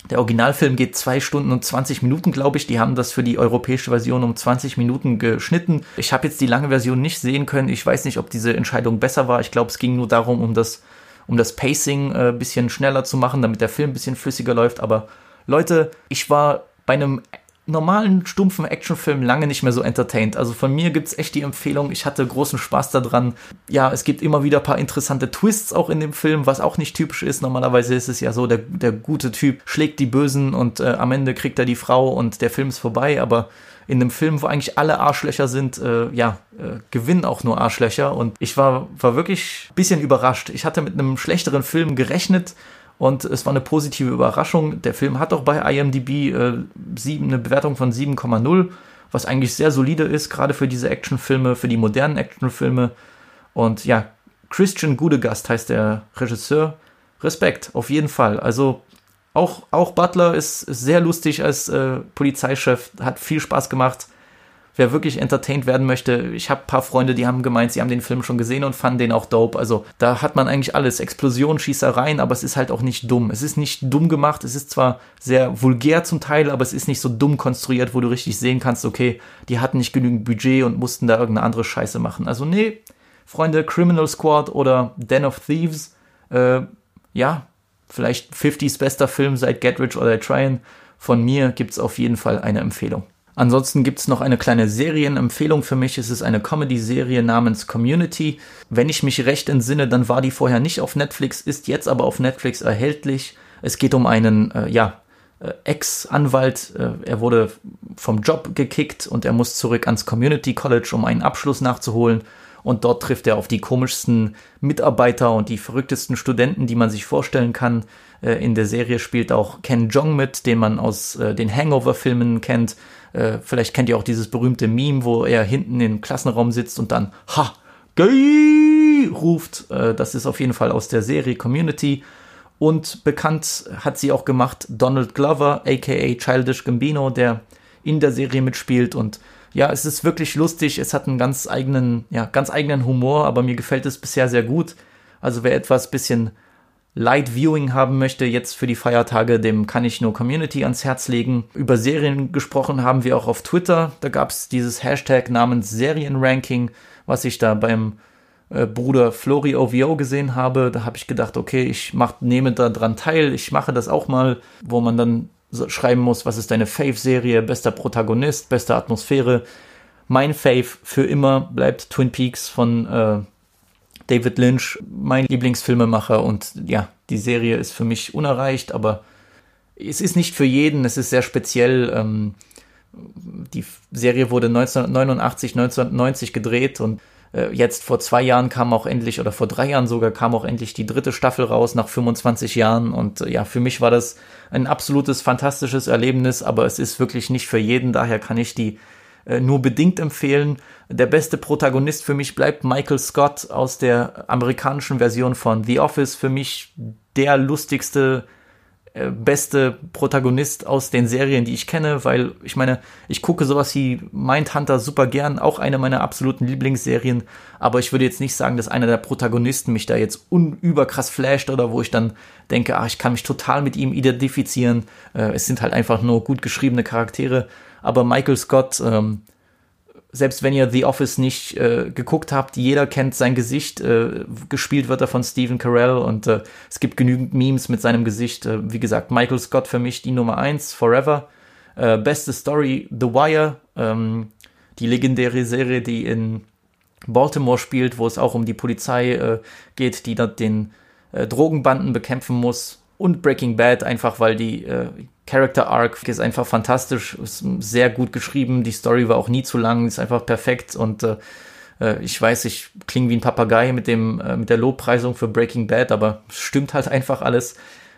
der Originalfilm geht zwei Stunden und 20 Minuten, glaube ich. Die haben das für die europäische Version um 20 Minuten geschnitten. Ich habe jetzt die lange Version nicht sehen können. Ich weiß nicht, ob diese Entscheidung besser war. Ich glaube, es ging nur darum, um das, um das Pacing äh, bisschen schneller zu machen, damit der Film ein bisschen flüssiger läuft. Aber Leute, ich war bei einem normalen, stumpfen Actionfilm lange nicht mehr so entertained. Also von mir gibt's echt die Empfehlung, ich hatte großen Spaß daran. Ja, es gibt immer wieder paar interessante Twists auch in dem Film, was auch nicht typisch ist. Normalerweise ist es ja so, der, der gute Typ schlägt die Bösen und äh, am Ende kriegt er die Frau und der Film ist vorbei. Aber in einem Film, wo eigentlich alle Arschlöcher sind, äh, ja, äh, gewinnen auch nur Arschlöcher. Und ich war, war wirklich bisschen überrascht. Ich hatte mit einem schlechteren Film gerechnet und es war eine positive Überraschung. Der Film hat auch bei IMDb äh, sieben, eine Bewertung von 7,0, was eigentlich sehr solide ist, gerade für diese Actionfilme, für die modernen Actionfilme. Und ja, Christian Gudegast heißt der Regisseur. Respekt, auf jeden Fall. Also auch, auch Butler ist, sehr lustig als äh, Polizeichef, hat viel Spaß gemacht wer wirklich entertained werden möchte, ich habe ein paar Freunde, die haben gemeint, sie haben den Film schon gesehen und fanden den auch dope. Also da hat man eigentlich alles. Explosionen, Schießereien, aber es ist halt auch nicht dumm. Es ist nicht dumm gemacht, es ist zwar sehr vulgär zum Teil, aber es ist nicht so dumm konstruiert, wo du richtig sehen kannst, okay, die hatten nicht genügend Budget und mussten da irgendeine andere Scheiße machen. Also nee, Freunde, Criminal Squad oder Den of Thieves, äh, ja, vielleicht 50s bester Film seit Get Rich oder Tryin. Von mir gibt's auf jeden Fall eine Empfehlung. Ansonsten gibt es noch eine kleine Serienempfehlung für mich. Es ist eine Comedy-Serie namens Community. Wenn ich mich recht entsinne, dann war die vorher nicht auf Netflix, ist jetzt aber auf Netflix erhältlich. Es geht um einen, äh, ja, äh, Ex-Anwalt. Äh, er wurde vom Job gekickt und er muss zurück ans Community College, um einen Abschluss nachzuholen. Und dort trifft er auf die komischsten Mitarbeiter und die verrücktesten Studenten, die man sich vorstellen kann. Äh, in der Serie spielt auch Ken Jong mit, den man aus äh, den Hangover-Filmen kennt. Äh, vielleicht kennt ihr auch dieses berühmte Meme, wo er hinten im Klassenraum sitzt und dann Ha, gay ruft. Äh, das ist auf jeden Fall aus der Serie Community. Und bekannt hat sie auch gemacht Donald Glover, aka Childish Gambino, der in der Serie mitspielt. Und ja, es ist wirklich lustig. Es hat einen ganz eigenen, ja, ganz eigenen Humor, aber mir gefällt es bisher sehr gut. Also wer etwas bisschen Light Viewing haben möchte, jetzt für die Feiertage, dem kann ich nur Community ans Herz legen. Über Serien gesprochen haben wir auch auf Twitter. Da gab es dieses Hashtag namens Serienranking, was ich da beim äh, Bruder Flori OVO gesehen habe. Da habe ich gedacht, okay, ich mach, nehme da dran teil, ich mache das auch mal, wo man dann so schreiben muss, was ist deine Fave-Serie, bester Protagonist, beste Atmosphäre. Mein Fave für immer bleibt Twin Peaks von äh, David Lynch, mein Lieblingsfilmemacher und ja, die Serie ist für mich unerreicht, aber es ist nicht für jeden, es ist sehr speziell. Ähm, die Serie wurde 1989, 1990 gedreht und äh, jetzt vor zwei Jahren kam auch endlich, oder vor drei Jahren sogar, kam auch endlich die dritte Staffel raus nach 25 Jahren. Und äh, ja, für mich war das ein absolutes, fantastisches Erlebnis, aber es ist wirklich nicht für jeden, daher kann ich die nur bedingt empfehlen. Der beste Protagonist für mich bleibt Michael Scott aus der amerikanischen Version von The Office. Für mich der lustigste, äh, beste Protagonist aus den Serien, die ich kenne, weil ich meine, ich gucke sowas wie Mindhunter super gern, auch eine meiner absoluten Lieblingsserien, aber ich würde jetzt nicht sagen, dass einer der Protagonisten mich da jetzt unüberkrass flasht oder wo ich dann denke, ah, ich kann mich total mit ihm identifizieren. Äh, es sind halt einfach nur gut geschriebene Charaktere aber Michael Scott, ähm, selbst wenn ihr The Office nicht äh, geguckt habt, jeder kennt sein Gesicht. Äh, gespielt wird er von Stephen Carell und äh, es gibt genügend Memes mit seinem Gesicht. Äh, wie gesagt, Michael Scott für mich die Nummer eins, Forever. Äh, beste Story, The Wire, ähm, die legendäre Serie, die in Baltimore spielt, wo es auch um die Polizei äh, geht, die dort den Drogenbanden bekämpfen muss. Und Breaking Bad, einfach weil die Character Arc ist einfach fantastisch, ist sehr gut geschrieben, die Story war auch nie zu lang, ist einfach perfekt und äh, äh, ich weiß, ich klinge wie ein Papagei mit dem äh, mit der Lobpreisung für Breaking Bad, aber stimmt halt einfach alles.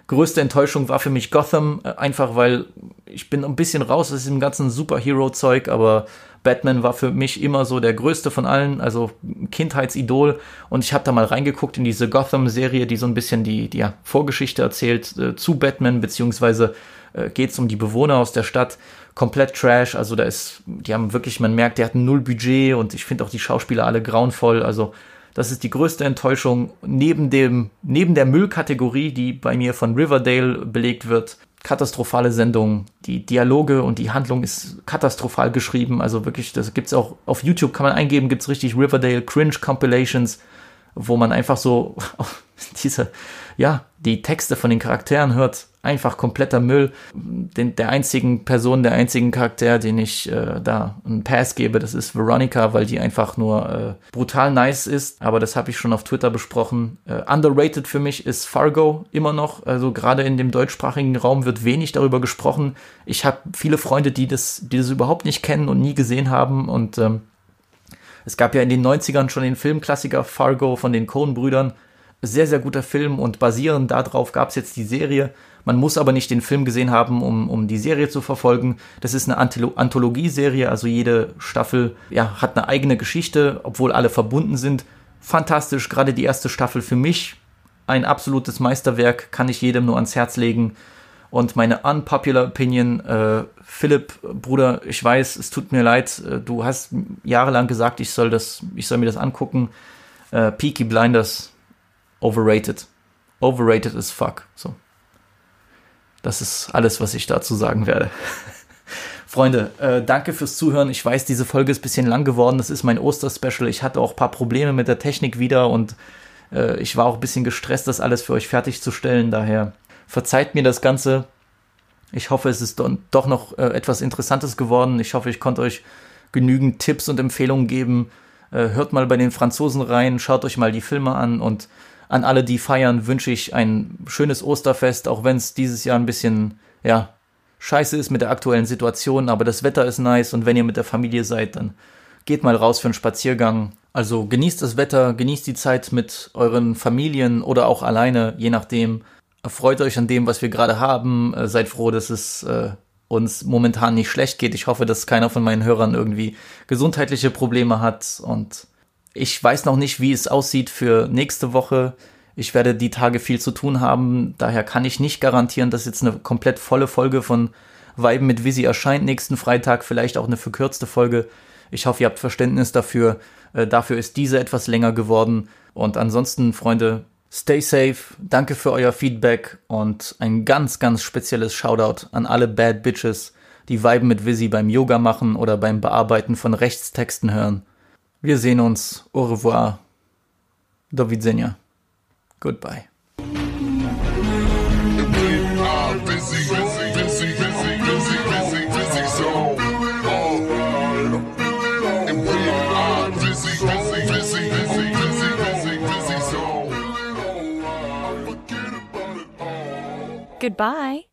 Größte Enttäuschung war für mich Gotham, äh, einfach weil ich bin ein bisschen raus aus diesem ganzen Superhero-Zeug, aber Batman war für mich immer so der größte von allen, also Kindheitsidol. Und ich habe da mal reingeguckt in diese Gotham-Serie, die so ein bisschen die, die ja, Vorgeschichte erzählt äh, zu Batman, beziehungsweise äh, geht es um die Bewohner aus der Stadt. Komplett Trash, also da ist, die haben wirklich, man merkt, die hatten null Budget und ich finde auch die Schauspieler alle grauenvoll. Also das ist die größte Enttäuschung neben dem, neben der Müllkategorie, die bei mir von Riverdale belegt wird katastrophale Sendung. Die Dialoge und die Handlung ist katastrophal geschrieben. Also wirklich, das gibt's auch auf YouTube, kann man eingeben, gibt's richtig Riverdale Cringe Compilations, wo man einfach so <laughs> diese, ja, die Texte von den Charakteren hört einfach kompletter Müll. Den, der einzigen Person, der einzigen Charakter, den ich äh, da einen Pass gebe, das ist Veronica, weil die einfach nur äh, brutal nice ist. Aber das habe ich schon auf Twitter besprochen. Äh, underrated für mich ist Fargo immer noch. Also gerade in dem deutschsprachigen Raum wird wenig darüber gesprochen. Ich habe viele Freunde, die das, die das überhaupt nicht kennen und nie gesehen haben. Und ähm, es gab ja in den 90ern schon den Filmklassiker Fargo von den Coen-Brüdern. Sehr, sehr guter Film und basierend darauf gab es jetzt die Serie. Man muss aber nicht den Film gesehen haben, um, um die Serie zu verfolgen. Das ist eine Anthologieserie, also jede Staffel ja, hat eine eigene Geschichte, obwohl alle verbunden sind. Fantastisch, gerade die erste Staffel für mich ein absolutes Meisterwerk, kann ich jedem nur ans Herz legen. Und meine unpopular Opinion, äh, Philipp, Bruder, ich weiß, es tut mir leid, äh, du hast jahrelang gesagt, ich soll das, ich soll mir das angucken. Äh, Peaky Blinders, overrated. Overrated as fuck. So. Das ist alles, was ich dazu sagen werde. <laughs> Freunde, äh, danke fürs Zuhören. Ich weiß, diese Folge ist ein bisschen lang geworden. Das ist mein Osterspecial. Ich hatte auch ein paar Probleme mit der Technik wieder und äh, ich war auch ein bisschen gestresst, das alles für euch fertigzustellen. Daher verzeiht mir das Ganze. Ich hoffe, es ist doch noch äh, etwas Interessantes geworden. Ich hoffe, ich konnte euch genügend Tipps und Empfehlungen geben. Äh, hört mal bei den Franzosen rein, schaut euch mal die Filme an und an alle, die feiern, wünsche ich ein schönes Osterfest, auch wenn es dieses Jahr ein bisschen, ja, scheiße ist mit der aktuellen Situation, aber das Wetter ist nice und wenn ihr mit der Familie seid, dann geht mal raus für einen Spaziergang. Also genießt das Wetter, genießt die Zeit mit euren Familien oder auch alleine, je nachdem. Erfreut euch an dem, was wir gerade haben. Äh, seid froh, dass es äh, uns momentan nicht schlecht geht. Ich hoffe, dass keiner von meinen Hörern irgendwie gesundheitliche Probleme hat und ich weiß noch nicht, wie es aussieht für nächste Woche. Ich werde die Tage viel zu tun haben. Daher kann ich nicht garantieren, dass jetzt eine komplett volle Folge von Weiben mit Visi erscheint nächsten Freitag. Vielleicht auch eine verkürzte Folge. Ich hoffe, ihr habt Verständnis dafür. Äh, dafür ist diese etwas länger geworden. Und ansonsten, Freunde, stay safe. Danke für euer Feedback und ein ganz, ganz spezielles Shoutout an alle Bad Bitches, die Weiben mit Visi beim Yoga machen oder beim Bearbeiten von Rechtstexten hören. Wir sehen uns. Au revoir. Do widzenia. Goodbye. Goodbye.